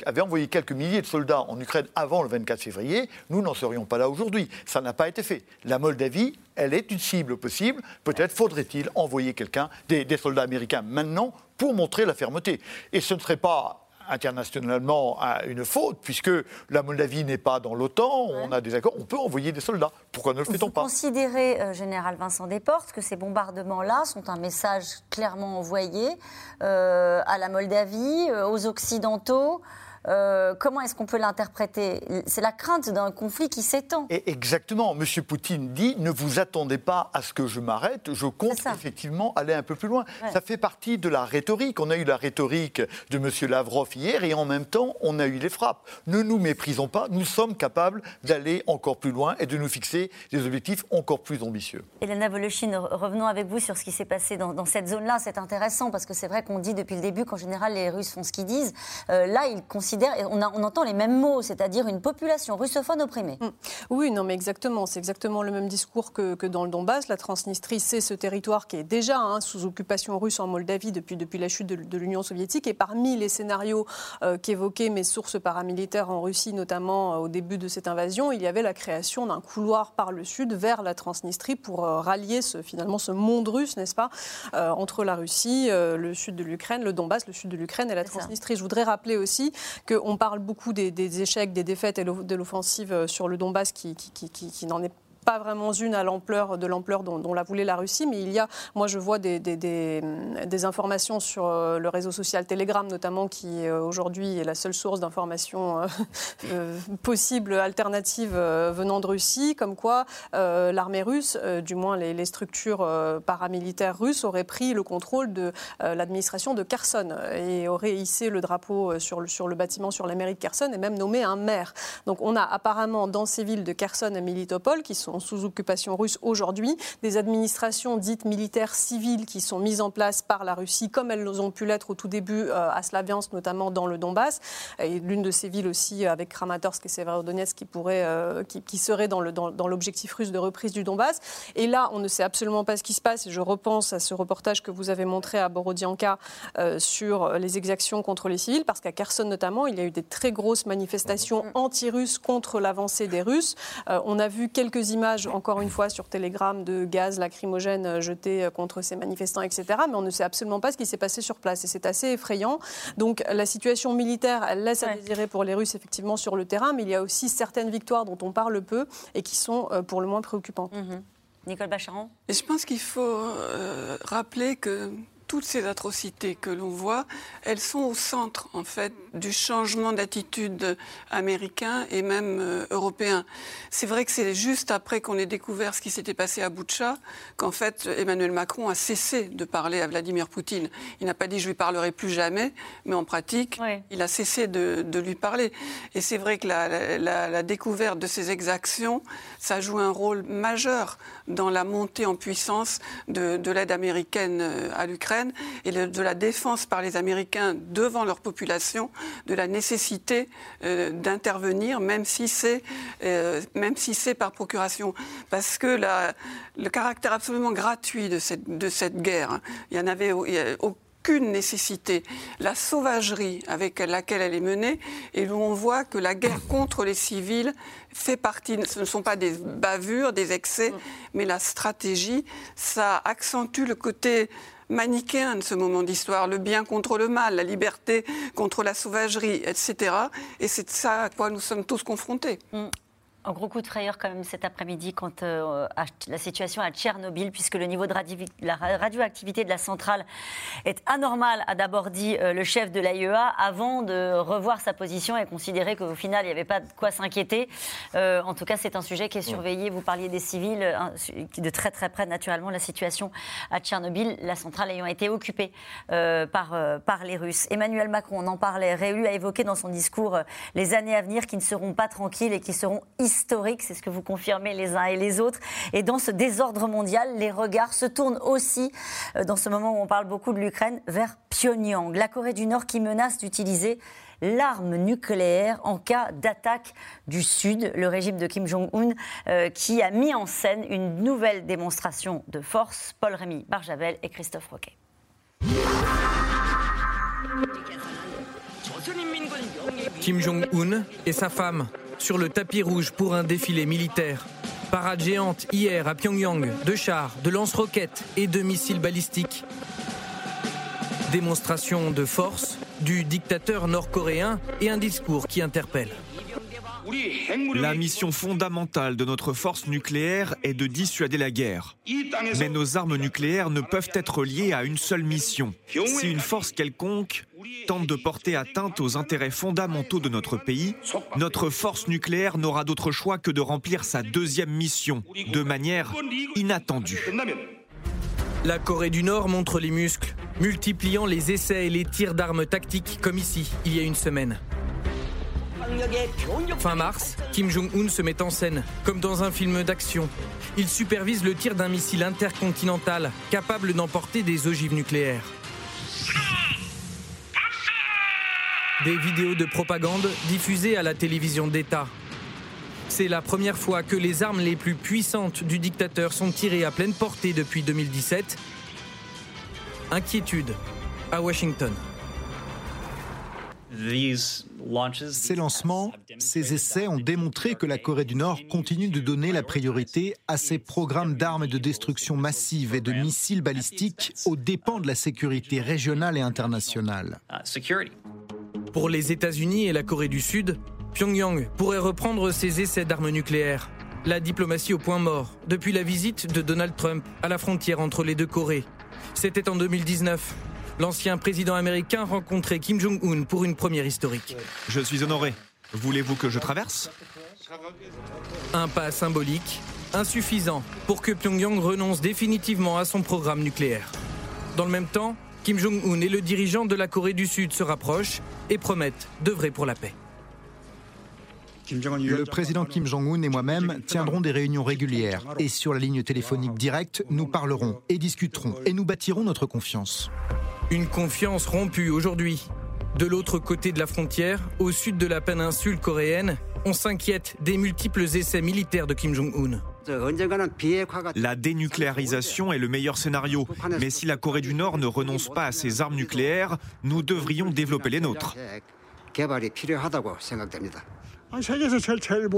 [SPEAKER 3] avaient envoyé quelques milliers de soldats en Ukraine avant le 24 février, nous n'en serions pas là aujourd'hui. Ça n'a pas été fait. La Moldavie, elle est une cible possible. Peut-être faudrait-il envoyer quelqu'un, des, des soldats américains maintenant pour montrer la fermeté. Et ce ne serait pas internationalement une faute, puisque la Moldavie n'est pas dans l'OTAN, on a des accords, on peut envoyer des soldats. Pourquoi ne le fait-on pas?
[SPEAKER 1] Considérez, euh, Général Vincent Desportes, que ces bombardements-là sont un message clairement envoyé euh, à la Moldavie, euh, aux Occidentaux euh, comment est-ce qu'on peut l'interpréter? C'est la crainte d'un conflit qui s'étend.
[SPEAKER 3] exactement. M. Poutine dit ne vous attendez pas à ce que je m'arrête, je compte effectivement aller un peu plus loin. Ça fait partie de la rhétorique. On a eu la rhétorique de M. Lavrov hier et en même temps, on a eu les frappes. Ne nous méprisons pas, nous sommes capables d'aller encore plus loin et de nous fixer des objectifs encore plus ambitieux.
[SPEAKER 1] Elena Voloshin, revenons avec vous sur ce qui s'est passé dans, cette zone-là. C'est intéressant parce que c'est vrai qu'on dit depuis le début qu'en général les Russes font ce qu'ils disent. Euh, là, ils considèrent on, entend les mêmes mots, c'est-à-dire une population russophone opprimée. Hum.
[SPEAKER 4] Oui, non, mais exactement. C'est exactement le même discours que, dans le Donbass. La Transnistrie, c'est ce territoire qui est déjà hein, sous occupation russe en Moldavie depuis, depuis la chute de, l'Union soviétique. Et parmi les scénarios euh, qu'évoquaient mes sources paramilitaires en Russie, notamment euh, au début de cette invasion, il y avait la création d'un couloir par le sud vers la Transnistrie pour euh, rallier ce, finalement ce monde russe, n'est-ce pas, entre la Russie, le sud de l'Ukraine, le Donbass, le sud de l'Ukraine et la Transnistrie. Je voudrais rappeler aussi qu'on parle beaucoup des, échecs, des défaites et de l'offensive euh, sur le Donbass qui, qui n'en est pas vraiment une à l'ampleur de l'ampleur dont, la voulait la Russie, mais il y a, moi je vois des, informations sur euh, le réseau social Telegram notamment, qui euh, aujourd'hui est la seule source d'informations euh, possibles, alternatives venant de Russie, comme quoi l'armée russe, du moins les, structures paramilitaires russes, auraient pris le contrôle de l'administration de Kherson et auraient hissé le drapeau sur le, sur le bâtiment sur la mairie de Kherson et même nommé un maire. Donc on a apparemment dans ces villes de Kherson et Militopol, qui sont sous occupation russe aujourd'hui, des administrations dites militaires civiles qui sont mises en place par la Russie, comme elles ont pu l'être au tout début euh, à Slaviansk, notamment dans le Donbass, et l'une de ces villes aussi euh, avec Kramatorsk et Severodonetsk qui, pourrait, euh, qui, serait dans, le, dans, l'objectif russe de reprise du Donbass. Et là, on ne sait absolument pas ce qui se passe, et je repense à ce reportage que vous avez montré à Borodianka sur les exactions contre les civils, parce qu'à Kherson notamment, il y a eu des très grosses manifestations anti-russes contre l'avancée des Russes. on a vu quelques images encore une fois, sur Telegram de gaz lacrymogène euh, jeté euh, contre ces manifestants, etc. Mais on ne sait absolument pas ce qui s'est passé sur place. Et c'est assez effrayant. Donc la situation militaire, elle laisse à désirer pour les Russes, effectivement, sur le terrain. Mais il y a aussi certaines victoires dont on parle peu et qui sont euh, pour le moins préoccupantes.
[SPEAKER 1] Mhm. Nicole Bacharan
[SPEAKER 5] Et je pense qu'il faut rappeler que toutes ces atrocités que l'on voit, elles sont au centre, en fait, du changement d'attitude américain et même euh, européen. C'est vrai que c'est juste après qu'on ait découvert ce qui s'était passé à Boutcha qu'en fait Emmanuel Macron a cessé de parler à Vladimir Poutine. Il n'a pas dit je lui parlerai plus jamais, mais en pratique, il a cessé de, lui parler. Et c'est vrai que la, découverte de ces exactions, ça joue un rôle majeur dans la montée en puissance de, de l'aide américaine euh, à l'Ukraine et de la défense par les Américains devant leur population de la nécessité euh, d'intervenir, même si c'est euh, même si c'est par procuration, parce que la, le caractère absolument gratuit de cette de cette guerre, hein, il y en avait aucune nécessité. La sauvagerie avec laquelle elle est menée, et où on voit que la guerre contre les civils fait partie, ce ne sont pas des bavures, des excès, mais la stratégie, ça accentue le côté manichéen de ce moment d'histoire, le bien contre le mal, la liberté contre la sauvagerie, etc. Et c'est ça à quoi nous sommes tous confrontés. Mm.
[SPEAKER 1] Un gros coup de frayeur quand même cet après-midi quand euh, la situation à Tchernobyl, puisque le niveau de la radioactivité de la centrale est anormal, a d'abord dit euh, le chef de l'AIEA, avant de revoir sa position et considérer qu'au final, il n'y avait pas de quoi s'inquiéter. Euh, en tout cas, c'est un sujet qui est surveillé. Vous parliez des civils, de très très près, naturellement, la situation à Tchernobyl, la centrale ayant été occupée par, par les Russes. Emmanuel Macron, on en parlait, réélu, a évoqué dans son discours les années à venir qui ne seront pas tranquilles et qui seront historiques historique, c'est ce que vous confirmez les uns et les autres. Et dans ce désordre mondial, les regards se tournent aussi, euh, dans ce moment où on parle beaucoup de l'Ukraine, vers Pyongyang, la Corée du Nord qui menace d'utiliser l'arme nucléaire en cas d'attaque du Sud, le régime de Kim Jong-un euh, qui a mis en scène une nouvelle démonstration de force. Paul-Rémy Barjavel et Christophe Roquet.
[SPEAKER 9] Kim Jong-un et sa femme sur le tapis rouge pour un défilé militaire. Parade géante hier à Pyongyang, de chars, de lance-roquettes et de missiles balistiques. Démonstration de force du dictateur nord-coréen et un discours qui interpelle.
[SPEAKER 6] La mission fondamentale de notre force nucléaire est de dissuader la guerre. Mais nos armes nucléaires ne peuvent être liées à une seule mission. Si une force quelconque tente de porter atteinte aux intérêts fondamentaux de notre pays, notre force nucléaire n'aura d'autre choix que de remplir sa deuxième mission de manière inattendue.
[SPEAKER 9] La Corée du Nord montre les muscles, multipliant les essais et les tirs d'armes tactiques comme ici, il y a une semaine. Fin mars, Kim Jong-un se met en scène, comme dans un film d'action. Il supervise le tir d'un missile intercontinental capable d'emporter des ogives nucléaires. Des vidéos de propagande diffusées à la télévision d'État. C'est la première fois que les armes les plus puissantes du dictateur sont tirées à pleine portée depuis 2017. Inquiétude à Washington.
[SPEAKER 8] Ces lancements, ces essais ont démontré que la Corée du Nord continue de donner la priorité à ses programmes d'armes de destruction massive et de missiles balistiques aux dépens de la sécurité régionale et internationale.
[SPEAKER 9] Pour les États-Unis et la Corée du Sud, Pyongyang pourrait reprendre ses essais d'armes nucléaires. La diplomatie au point mort depuis la visite de Donald Trump à la frontière entre les deux Corées. C'était en 2019. L'ancien président américain rencontrait Kim Jong-un pour une première historique.
[SPEAKER 6] Je suis honoré. Voulez-vous que je traverse?
[SPEAKER 9] Un pas symbolique, insuffisant pour que Pyongyang renonce définitivement à son programme nucléaire. Dans le même temps, Kim Jong-un et le dirigeant de la Corée du Sud se rapprochent et promettent d'œuvrer pour la paix.
[SPEAKER 8] Le président Kim Jong-un et moi-même tiendrons des réunions régulières et sur la ligne téléphonique directe, nous parlerons et discuterons et nous bâtirons notre confiance.
[SPEAKER 9] Une confiance rompue aujourd'hui. De l'autre côté de la frontière, au sud de la péninsule coréenne, on s'inquiète des multiples essais militaires de Kim Jong-un.
[SPEAKER 6] La dénucléarisation est le meilleur scénario, mais si la Corée du Nord ne renonce pas à ses armes nucléaires, nous devrions développer les nôtres.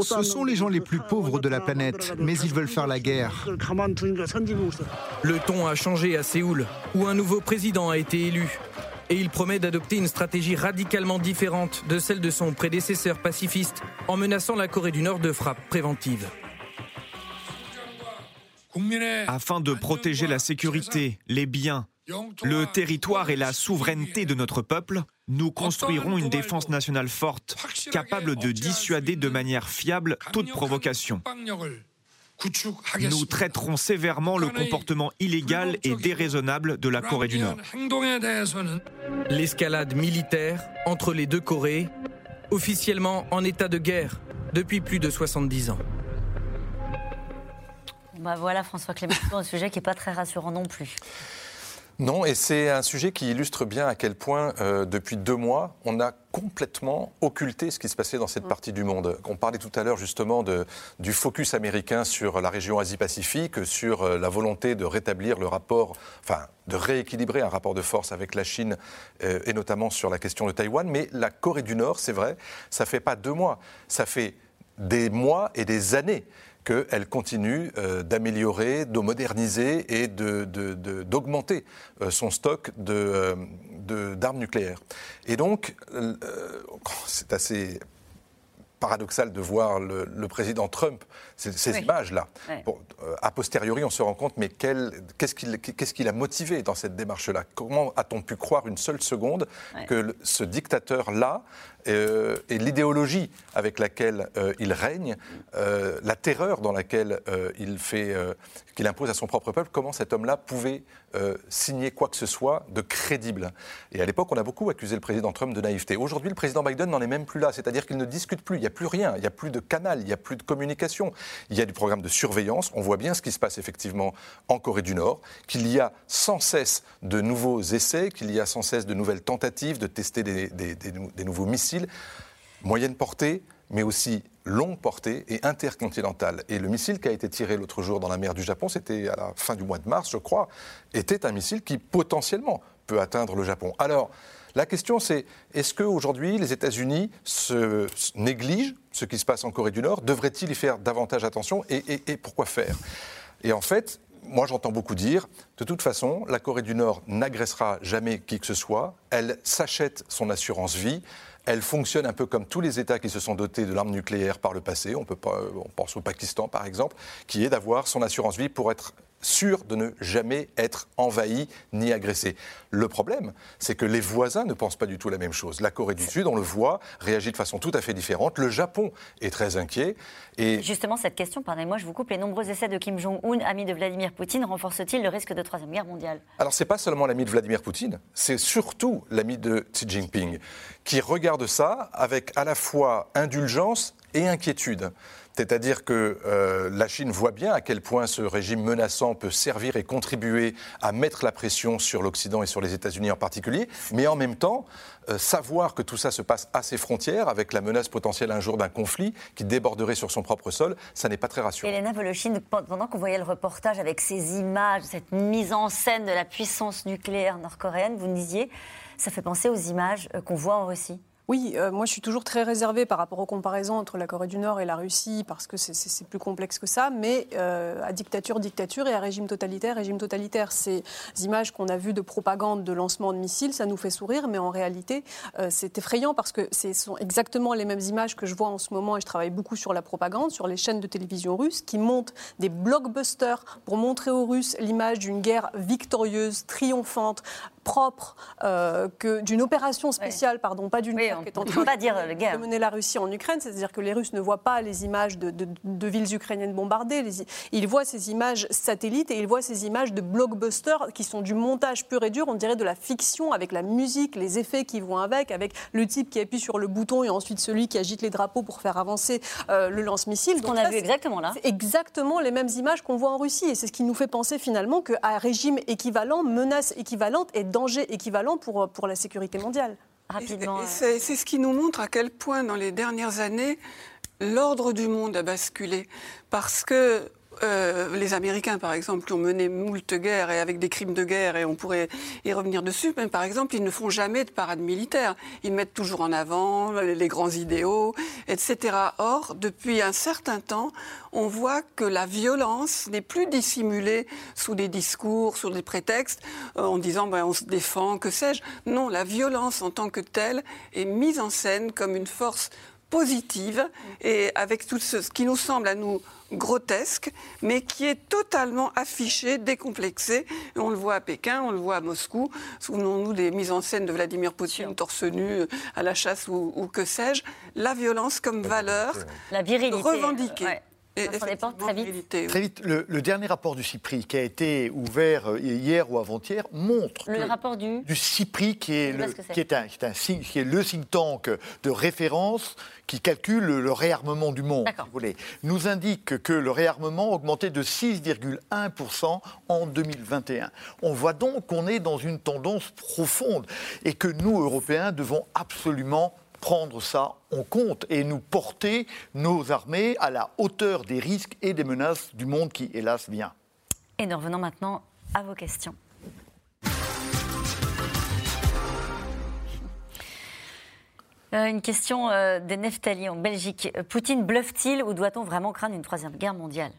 [SPEAKER 8] Ce sont les gens les plus pauvres de la planète, mais ils veulent faire la guerre.
[SPEAKER 9] Le ton a changé à Séoul, où un nouveau président a été élu. Et il promet d'adopter une stratégie radicalement différente de celle de son prédécesseur pacifiste, en menaçant la Corée du Nord de frappes préventives.
[SPEAKER 6] Afin de protéger la sécurité, les biens, le territoire et la souveraineté de notre peuple, nous construirons une défense nationale forte, capable de dissuader de manière fiable toute provocation. Nous traiterons sévèrement le comportement illégal et déraisonnable de la Corée du Nord.
[SPEAKER 9] L'escalade militaire entre les deux Corées, officiellement en état de guerre depuis plus de 70 ans.
[SPEAKER 1] Bah voilà François Clémenceau, un sujet qui n'est pas très rassurant non plus.
[SPEAKER 2] Non, et c'est un sujet qui illustre bien à quel point, euh, depuis deux mois, on a complètement occulté ce qui se passait dans cette partie du monde. On parlait tout à l'heure justement de, du focus américain sur la région Asie-Pacifique, sur euh, la volonté de rétablir le rapport, enfin de rééquilibrer un rapport de force avec la Chine euh, et notamment sur la question de Taïwan. Mais la Corée du Nord, c'est vrai, ça fait pas deux mois, ça fait des mois et des années qu'elle continue euh, d'améliorer, de moderniser et d'augmenter euh, son stock euh, d'armes nucléaires. Et donc, c'est assez paradoxal de voir le, président Trump, ces, images-là. a posteriori, on se rend compte, mais qu'est-ce qui, l'a motivé dans cette démarche-là? Comment a-t-on pu croire une seule seconde que ce dictateur-là euh, et l'idéologie avec laquelle euh, il règne, euh, la terreur dans laquelle il fait, qu'il impose à son propre peuple, comment cet homme-là pouvait signer quoi que ce soit de crédible? Et à l'époque, on a beaucoup accusé le président Trump de naïveté. Aujourd'hui, le président Biden n'en est même plus là, c'est-à-dire qu'il ne discute plus. Il n'y a plus rien, il n'y a plus de canal, il n'y a plus de communication. Il y a du programme de surveillance. On voit bien ce qui se passe effectivement en Corée du Nord, qu'il y a sans cesse de nouveaux essais, qu'il y a sans cesse de nouvelles tentatives de tester des nouveaux missiles moyenne portée, mais aussi longue portée et intercontinentale. Et le missile qui a été tiré l'autre jour dans la mer du Japon, c'était à la fin du mois de mars, je crois, était un missile qui potentiellement peut atteindre le Japon. Alors, la question c'est, est-ce qu'aujourd'hui les États-Unis se, négligent ce qui se passe en Corée du Nord? Devraient-ils y faire davantage attention? Et, pourquoi faire? Et en fait, moi j'entends beaucoup dire, de toute façon, la Corée du Nord n'agressera jamais qui que ce soit, elle s'achète son assurance vie, elle fonctionne un peu comme tous les États qui se sont dotés de l'arme nucléaire par le passé. On pense au Pakistan, par exemple, qui est d'avoir son assurance vie pour être sûr de ne jamais être envahi ni agressé. Le problème, c'est que les voisins ne pensent pas du tout la même chose. La Corée du Sud, on le voit, réagit de façon tout à fait différente. Le Japon est très inquiet.
[SPEAKER 1] Et justement, cette question, pardonnez-moi, je vous coupe, les nombreux essais de Kim Jong-un, ami de Vladimir Poutine, renforcent-ils le risque de troisième guerre mondiale?
[SPEAKER 2] Alors, c'est pas seulement l'ami de Vladimir Poutine, c'est surtout l'ami de Xi Jinping, qui regarde ça avec à la fois indulgence et inquiétude. C'est-à-dire que euh, la Chine voit bien à quel point ce régime menaçant peut servir et contribuer à mettre la pression sur l'Occident et sur les États-Unis en particulier, mais en même temps, euh, savoir que tout ça se passe à ses frontières, avec la menace potentielle un jour d'un conflit qui déborderait sur son propre sol, ça n'est pas très rassurant.
[SPEAKER 1] Elena Voloshin, pendant qu'on voyait le reportage avec ces images, cette mise en scène de la puissance nucléaire nord-coréenne, vous nous disiez, ça fait penser aux images euh, qu'on voit en Russie
[SPEAKER 4] oui, euh, moi je suis toujours très réservée par rapport aux comparaisons entre la Corée du Nord et la Russie parce que c'est plus complexe que ça, mais euh, à dictature, dictature et à régime totalitaire, régime totalitaire. Ces images qu'on a vues de propagande, de lancement de missiles, ça nous fait sourire, mais en réalité euh, c'est effrayant parce que ce sont exactement les mêmes images que je vois en ce moment et je travaille beaucoup sur la propagande, sur les chaînes de télévision russes qui montent des blockbusters pour montrer aux Russes l'image d'une guerre victorieuse, triomphante, propre que d'une opération spéciale, pardon, pas d'une
[SPEAKER 1] on ne peut pas dire le
[SPEAKER 4] de mener la Russie en Ukraine, c'est-à-dire que les Russes ne voient pas les images de, villes ukrainiennes bombardées, ils voient ces images satellites et ils voient ces images de blockbusters qui sont du montage pur et dur, on dirait de la fiction avec la musique, les effets qui vont avec, avec le type qui appuie sur le bouton et ensuite celui qui agite les drapeaux pour faire avancer euh, le lance-missile.
[SPEAKER 1] Ce qu'on a vu exactement là.
[SPEAKER 4] Exactement les mêmes images qu'on voit en Russie. Et c'est ce qui nous fait penser finalement qu'un régime équivalent, menace équivalente et danger équivalent pour, pour la sécurité mondiale.
[SPEAKER 5] Euh. C'est ce qui nous montre à quel point, dans les dernières années, l'ordre du monde a basculé. Parce que euh, les Américains, par exemple, qui ont mené moult guerres et avec des crimes de guerre, et on pourrait y revenir dessus, mais par exemple, ils ne font jamais de parade militaire. Ils mettent toujours en avant les grands idéaux, etc. Or, depuis un certain temps, on voit que la violence n'est plus dissimulée sous des discours, sous des prétextes, euh, en disant ben, on se défend, que sais-je. Non, la violence en tant que telle est mise en scène comme une force positive et avec tout ce, qui nous semble à nous grotesque, mais qui est totalement affiché, décomplexé. on le voit à Pékin, on le voit à Moscou. Souvenons-nous des mises en scène de Vladimir Poutine torse nu euh, à la chasse ou, que sais-je. La violence comme valeur
[SPEAKER 1] la virilité,
[SPEAKER 5] revendiquée.
[SPEAKER 1] Très vite.
[SPEAKER 3] Très vite. Le, dernier rapport du CIPRI qui a été ouvert euh, hier ou avant-hier montre
[SPEAKER 1] le rapport du
[SPEAKER 3] du CIPRI qui est, le, qui, est un, qui, est un, qui est le think tank de référence qui calcule le réarmement du monde, vous voulez, nous indique que le réarmement a augmenté de 6,1% en 2021. On voit donc qu'on est dans une tendance profonde et que nous, Européens, devons absolument prendre ça en compte et nous porter nos armées à la hauteur des risques et des menaces du monde qui, hélas, vient.
[SPEAKER 1] Et nous revenons maintenant à vos questions. Euh, une question euh, des Neftali en Belgique. Poutine bluffe-t-il ou doit-on vraiment craindre une troisième guerre mondiale?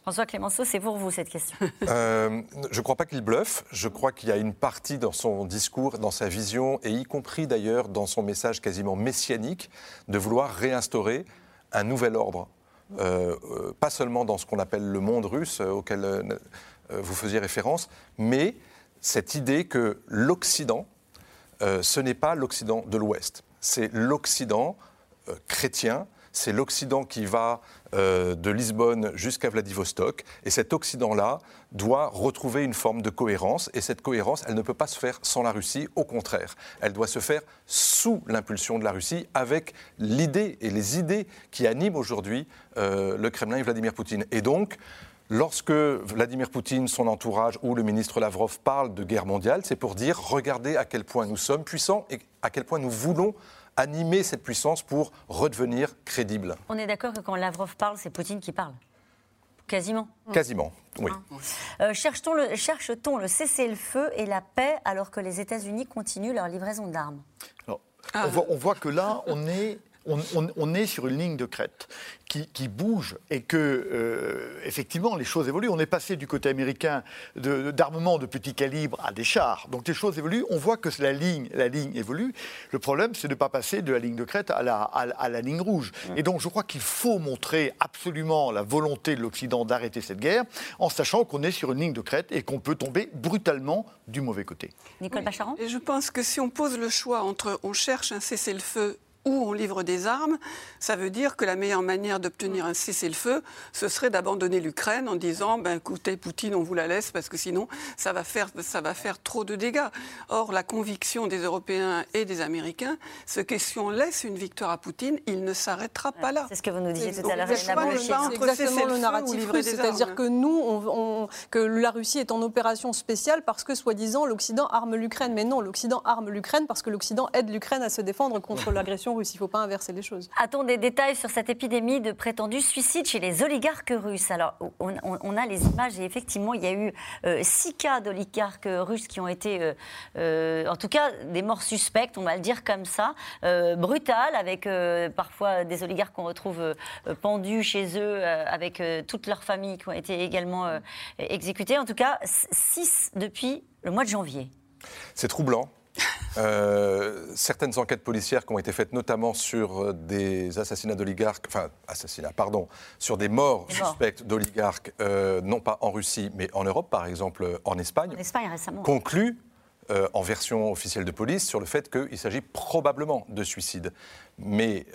[SPEAKER 1] François Clémenceau, c'est pour vous cette question.
[SPEAKER 2] Euh, je ne crois pas qu'il bluffe. Je crois qu'il y a une partie dans son discours, dans sa vision, et y compris d'ailleurs dans son message quasiment messianique, de vouloir réinstaurer un nouvel ordre. pas seulement dans ce qu'on appelle le monde russe auquel vous faisiez référence, mais cette idée que l'Occident euh, ce n'est pas l'Occident de l'Ouest, c'est l'Occident euh, chrétien, c'est l'Occident qui va euh, de Lisbonne jusqu'à Vladivostok. Et cet Occident-là doit retrouver une forme de cohérence. Et cette cohérence, elle ne peut pas se faire sans la Russie. Au contraire, elle doit se faire sous l'impulsion de la Russie, avec l'idée et les idées qui animent aujourd'hui euh, le Kremlin et Vladimir Poutine. Et donc, Lorsque Vladimir Poutine, son entourage ou le ministre Lavrov parlent de guerre mondiale, c'est pour dire regardez à quel point nous sommes puissants et à quel point nous voulons animer cette puissance pour redevenir crédible.
[SPEAKER 1] On est d'accord que quand Lavrov parle, c'est Poutine qui parle Quasiment.
[SPEAKER 2] Quasiment, oui.
[SPEAKER 1] Euh, cherche-t-on le, cherche le cessez-le-feu et la paix alors que les États-Unis continuent leur livraison d'armes?
[SPEAKER 3] On, voit, on voit que là, on est on, est sur une ligne de crête qui, bouge et que, euh, effectivement, les choses évoluent. On est passé du côté américain d'armement de, petit calibre à des chars. Donc les choses évoluent. On voit que la ligne, la ligne évolue. Le problème, c'est de ne pas passer de la ligne de crête à la, à, la ligne rouge. Et donc je crois qu'il faut montrer absolument la volonté de l'Occident d'arrêter cette guerre en sachant qu'on est sur une ligne de crête et qu'on peut tomber brutalement du mauvais côté.
[SPEAKER 1] Nicole Bacharan?
[SPEAKER 5] Je pense que si on pose le choix entre on cherche un cessez-le-feu où on livre des armes, ça veut dire que la meilleure manière d'obtenir un cessez-le-feu, ce serait d'abandonner l'Ukraine en disant ben, écoutez, Poutine, on vous la laisse parce que sinon, ça va, faire, ça va faire trop de dégâts. Or, la conviction des Européens et des Américains, c'est que si on laisse une victoire à Poutine, il ne s'arrêtera pas là.
[SPEAKER 1] C'est ce que vous nous disiez tout à l'heure,
[SPEAKER 4] C'est exactement le narratif c'est-à-dire que nous, que la Russie est en opération spéciale parce que, soi-disant, l'Occident arme l'Ukraine. Mais non, l'Occident arme l'Ukraine parce que l'Occident aide l'Ukraine à se défendre contre l'agression russe. Il ne faut pas inverser les choses.
[SPEAKER 1] A-t-on des détails sur cette épidémie de prétendus suicides chez les oligarques russes? Alors, on, a les images et effectivement, il y a eu euh, six cas d'oligarques russes qui ont été, euh, euh, en tout cas, des morts suspectes, on va le dire comme ça, brutales, avec parfois des oligarques qu'on retrouve pendus chez eux, avec toute leur famille qui ont été également exécutées. En tout cas, six depuis le mois de janvier.
[SPEAKER 2] C'est troublant. Euh, certaines enquêtes policières qui ont été faites notamment sur euh, des assassinats d'oligarques, enfin assassinats, pardon, sur des morts suspectes d'oligarques, euh, non pas en Russie, mais en Europe, par exemple en Espagne,
[SPEAKER 1] en Espagne récemment.
[SPEAKER 2] concluent en version officielle de police sur le fait qu'il s'agit probablement de suicide. Mais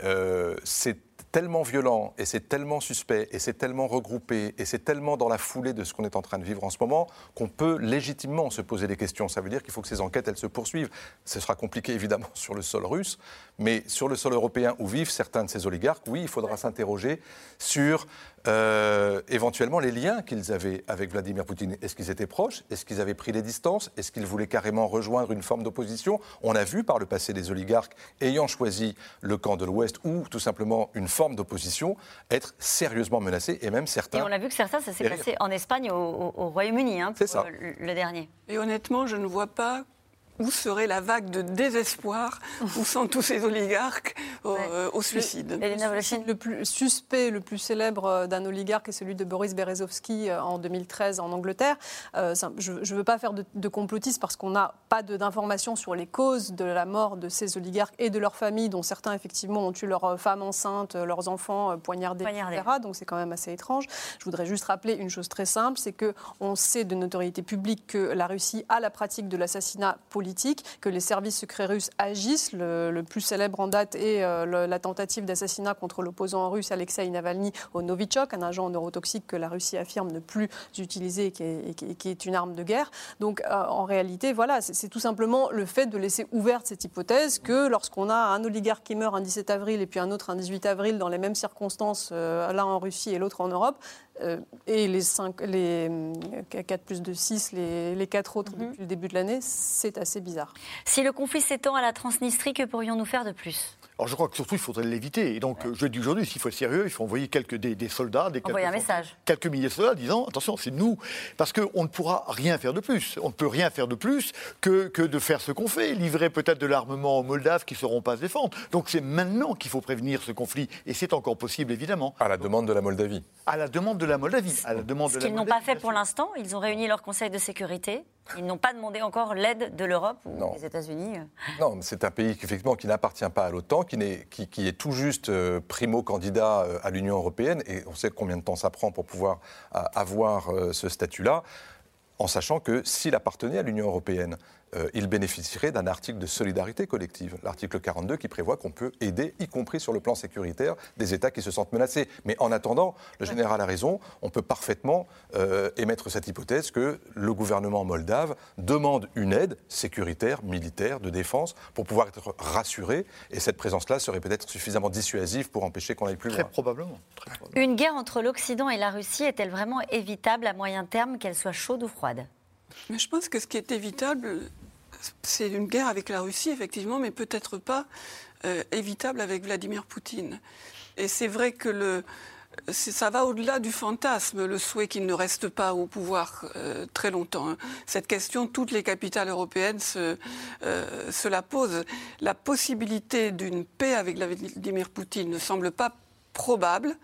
[SPEAKER 2] c'est tellement violent et c'est tellement suspect et c'est tellement regroupé et c'est tellement dans la foulée de ce qu'on est en train de vivre en ce moment qu'on peut légitimement se poser des questions. Ça veut dire qu'il faut que ces enquêtes, elles se poursuivent. Ce sera compliqué évidemment sur le sol russe, mais sur le sol européen où vivent certains de ces oligarques, oui, il faudra s'interroger sur euh, éventuellement les liens qu'ils avaient avec Vladimir Poutine. Est-ce qu'ils étaient proches? Est-ce qu'ils avaient pris les distances? Est-ce qu'ils voulaient carrément rejoindre une forme d'opposition? On a vu par le passé des oligarques ayant choisi le camp de l'Ouest ou tout simplement une forme d'opposition être sérieusement menacés et même certains.
[SPEAKER 1] Et on a vu que certains, ça s'est passé en Espagne, au, Royaume-Uni, hein,
[SPEAKER 2] C'est ça.
[SPEAKER 1] le dernier.
[SPEAKER 5] Et honnêtement, je ne vois pas où serait la vague de désespoir poussant tous ces oligarques euh, au, suicide
[SPEAKER 4] Le, plus suspect, le plus célèbre euh, d'un oligarque est celui de Boris Berezovsky euh, en 2013 en Angleterre. je ne veux pas faire de, de complotisme parce qu'on n'a pas d'informations sur les causes de la mort de ces oligarques et de leurs familles, dont certains effectivement ont tué leurs femmes enceintes, leurs enfants poignardés, etc. Donc c'est quand même assez étrange. Je voudrais juste rappeler une chose très simple, c'est que on sait de notoriété publique que la Russie a la pratique de l'assassinat politique que les services secrets russes agissent. Le, plus célèbre en date est euh, la tentative d'assassinat contre l'opposant russe Alexei Navalny au Novichok, un agent neurotoxique que la Russie affirme ne plus utiliser et qui est, une arme de guerre. Donc euh, en réalité, voilà, c'est tout simplement le fait de laisser ouverte cette hypothèse que lorsqu'on a un oligarque qui meurt un 17 avril et puis un autre un 18 avril dans les mêmes circonstances, euh, l'un en Russie et l'autre en Europe, et les, 5, les 4 euh, plus de 6, les, les 4 autres mhm. depuis le début de l'année, c'est assez bizarre.
[SPEAKER 1] Si le conflit s'étend à la Transnistrie, que pourrions-nous faire de plus?
[SPEAKER 3] Alors je crois que surtout il faudrait l'éviter. Et donc je dis aujourd'hui, s'il faut être sérieux, il faut envoyer quelques, des, soldats, des
[SPEAKER 1] quelques, un message.
[SPEAKER 3] quelques milliers de soldats disant attention, c'est nous. Parce qu'on ne pourra rien faire de plus. On ne peut rien faire de plus que, que de faire ce qu'on fait. Livrer peut-être de l'armement aux Moldaves qui ne sauront pas se défendre. Donc c'est maintenant qu'il faut prévenir ce conflit. Et c'est encore possible, évidemment.
[SPEAKER 2] À la demande de la Moldavie.
[SPEAKER 3] À la demande de la Moldavie. À la demande
[SPEAKER 1] ce qu'ils n'ont pas fait pour l'instant. Ils ont réuni leur Conseil de sécurité. Ils n'ont pas demandé encore l'aide de l'Europe ou des États-Unis
[SPEAKER 2] Non, c'est un pays qui, effectivement, qui n'appartient pas à l'OTAN, qui, qui, qui, est tout juste euh, primo-candidat euh, à l'Union européenne, et on sait combien de temps ça prend pour pouvoir euh, avoir ce statut-là, en sachant que s'il appartenait à l'Union européenne, euh, il bénéficierait d'un article de solidarité collective, l'article 42 qui prévoit qu'on peut aider, y compris sur le plan sécuritaire, des États qui se sentent menacés. Mais en attendant, le général a raison, on peut parfaitement euh, émettre cette hypothèse que le gouvernement moldave demande une aide sécuritaire, militaire, de défense, pour pouvoir être rassuré, et cette présence-là serait peut-être suffisamment dissuasive pour empêcher qu'on aille plus
[SPEAKER 3] très
[SPEAKER 2] loin.
[SPEAKER 3] Probablement, très probablement.
[SPEAKER 1] Une guerre entre l'Occident et la Russie est-elle vraiment évitable à moyen terme, qu'elle soit chaude ou froide?
[SPEAKER 5] Mais je pense que ce qui est évitable, c'est une guerre avec la Russie, effectivement, mais peut-être pas euh, évitable avec Vladimir Poutine. Et c'est vrai que le, ça va au-delà du fantasme, le souhait qu'il ne reste pas au pouvoir euh, très longtemps. Hein. Cette question, toutes les capitales européennes euh, se la posent. La possibilité d'une paix avec Vladimir Poutine ne semble pas probable.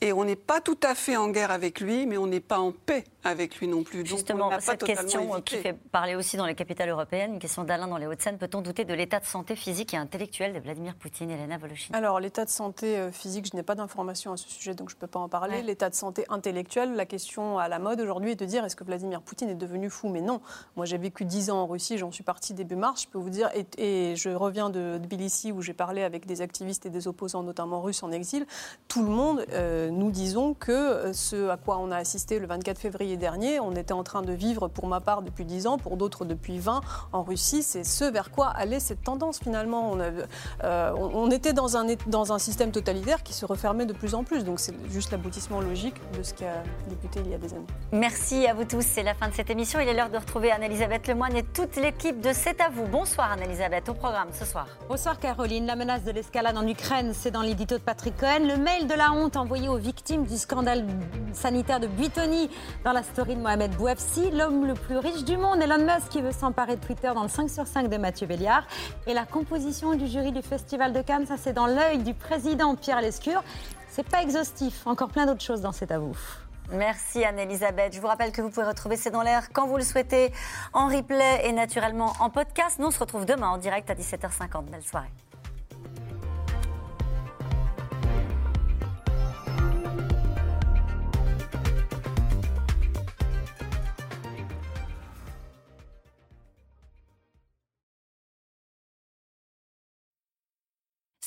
[SPEAKER 5] Et on n'est pas tout à fait en guerre avec lui, mais on n'est pas en paix avec lui non plus.
[SPEAKER 1] Justement, cette question qui fait parler aussi dans les capitales européennes, une question d'Alain dans les Hauts-de-Seine, peut-on douter de l'état de santé physique et intellectuel de Vladimir Poutine, Elena Voloshin?
[SPEAKER 4] Alors, l'état de santé euh, physique, je n'ai pas d'informations à ce sujet, donc je ne peux pas en parler. L'état de santé intellectuel, la question à la mode aujourd'hui est de dire est-ce que Vladimir Poutine est devenu fou? Mais non. Moi, j'ai vécu 10 ans en Russie, j'en suis partie début mars, je peux vous dire, et, je reviens de Tbilissi où j'ai parlé avec des activistes et des opposants, notamment russes en exil. Tout le monde, euh, nous disons que euh, ce à quoi on a assisté le 24 février dernier, on était en train de vivre pour ma part depuis 10 ans, pour d'autres depuis 20 en Russie, c'est ce vers quoi allait cette tendance finalement. On, euh, on, était dans un, dans un système totalitaire qui se refermait de plus en plus, donc c'est juste l'aboutissement logique de ce qui a débuté il y a des années.
[SPEAKER 1] Merci à vous tous, c'est la fin de cette émission. Il est l'heure de retrouver Anne-Elisabeth Lemoine et toute l'équipe de C'est à vous. Bonsoir Anne-Elisabeth, au programme ce soir.
[SPEAKER 12] Bonsoir Caroline, la menace de l'escalade en Ukraine, c'est dans l'édito de Patrick Cohen. Le mail de la honte envoyé aux victimes du scandale sanitaire de Buitoni dans la story de Mohamed Bouafsi, l'homme le plus riche du monde, Elon Musk qui veut s'emparer de Twitter dans le 5 sur 5 de Mathieu Béliard. Et la composition du jury du Festival de Cannes, ça c'est dans l'œil du président Pierre Lescure. C'est pas exhaustif, encore plein d'autres choses dans cet à
[SPEAKER 1] Merci Anne-Elisabeth. Je vous rappelle que vous pouvez retrouver C'est dans l'air quand vous le souhaitez, en replay et naturellement en podcast. Nous, on se retrouve demain en direct à 17h50. Belle soirée.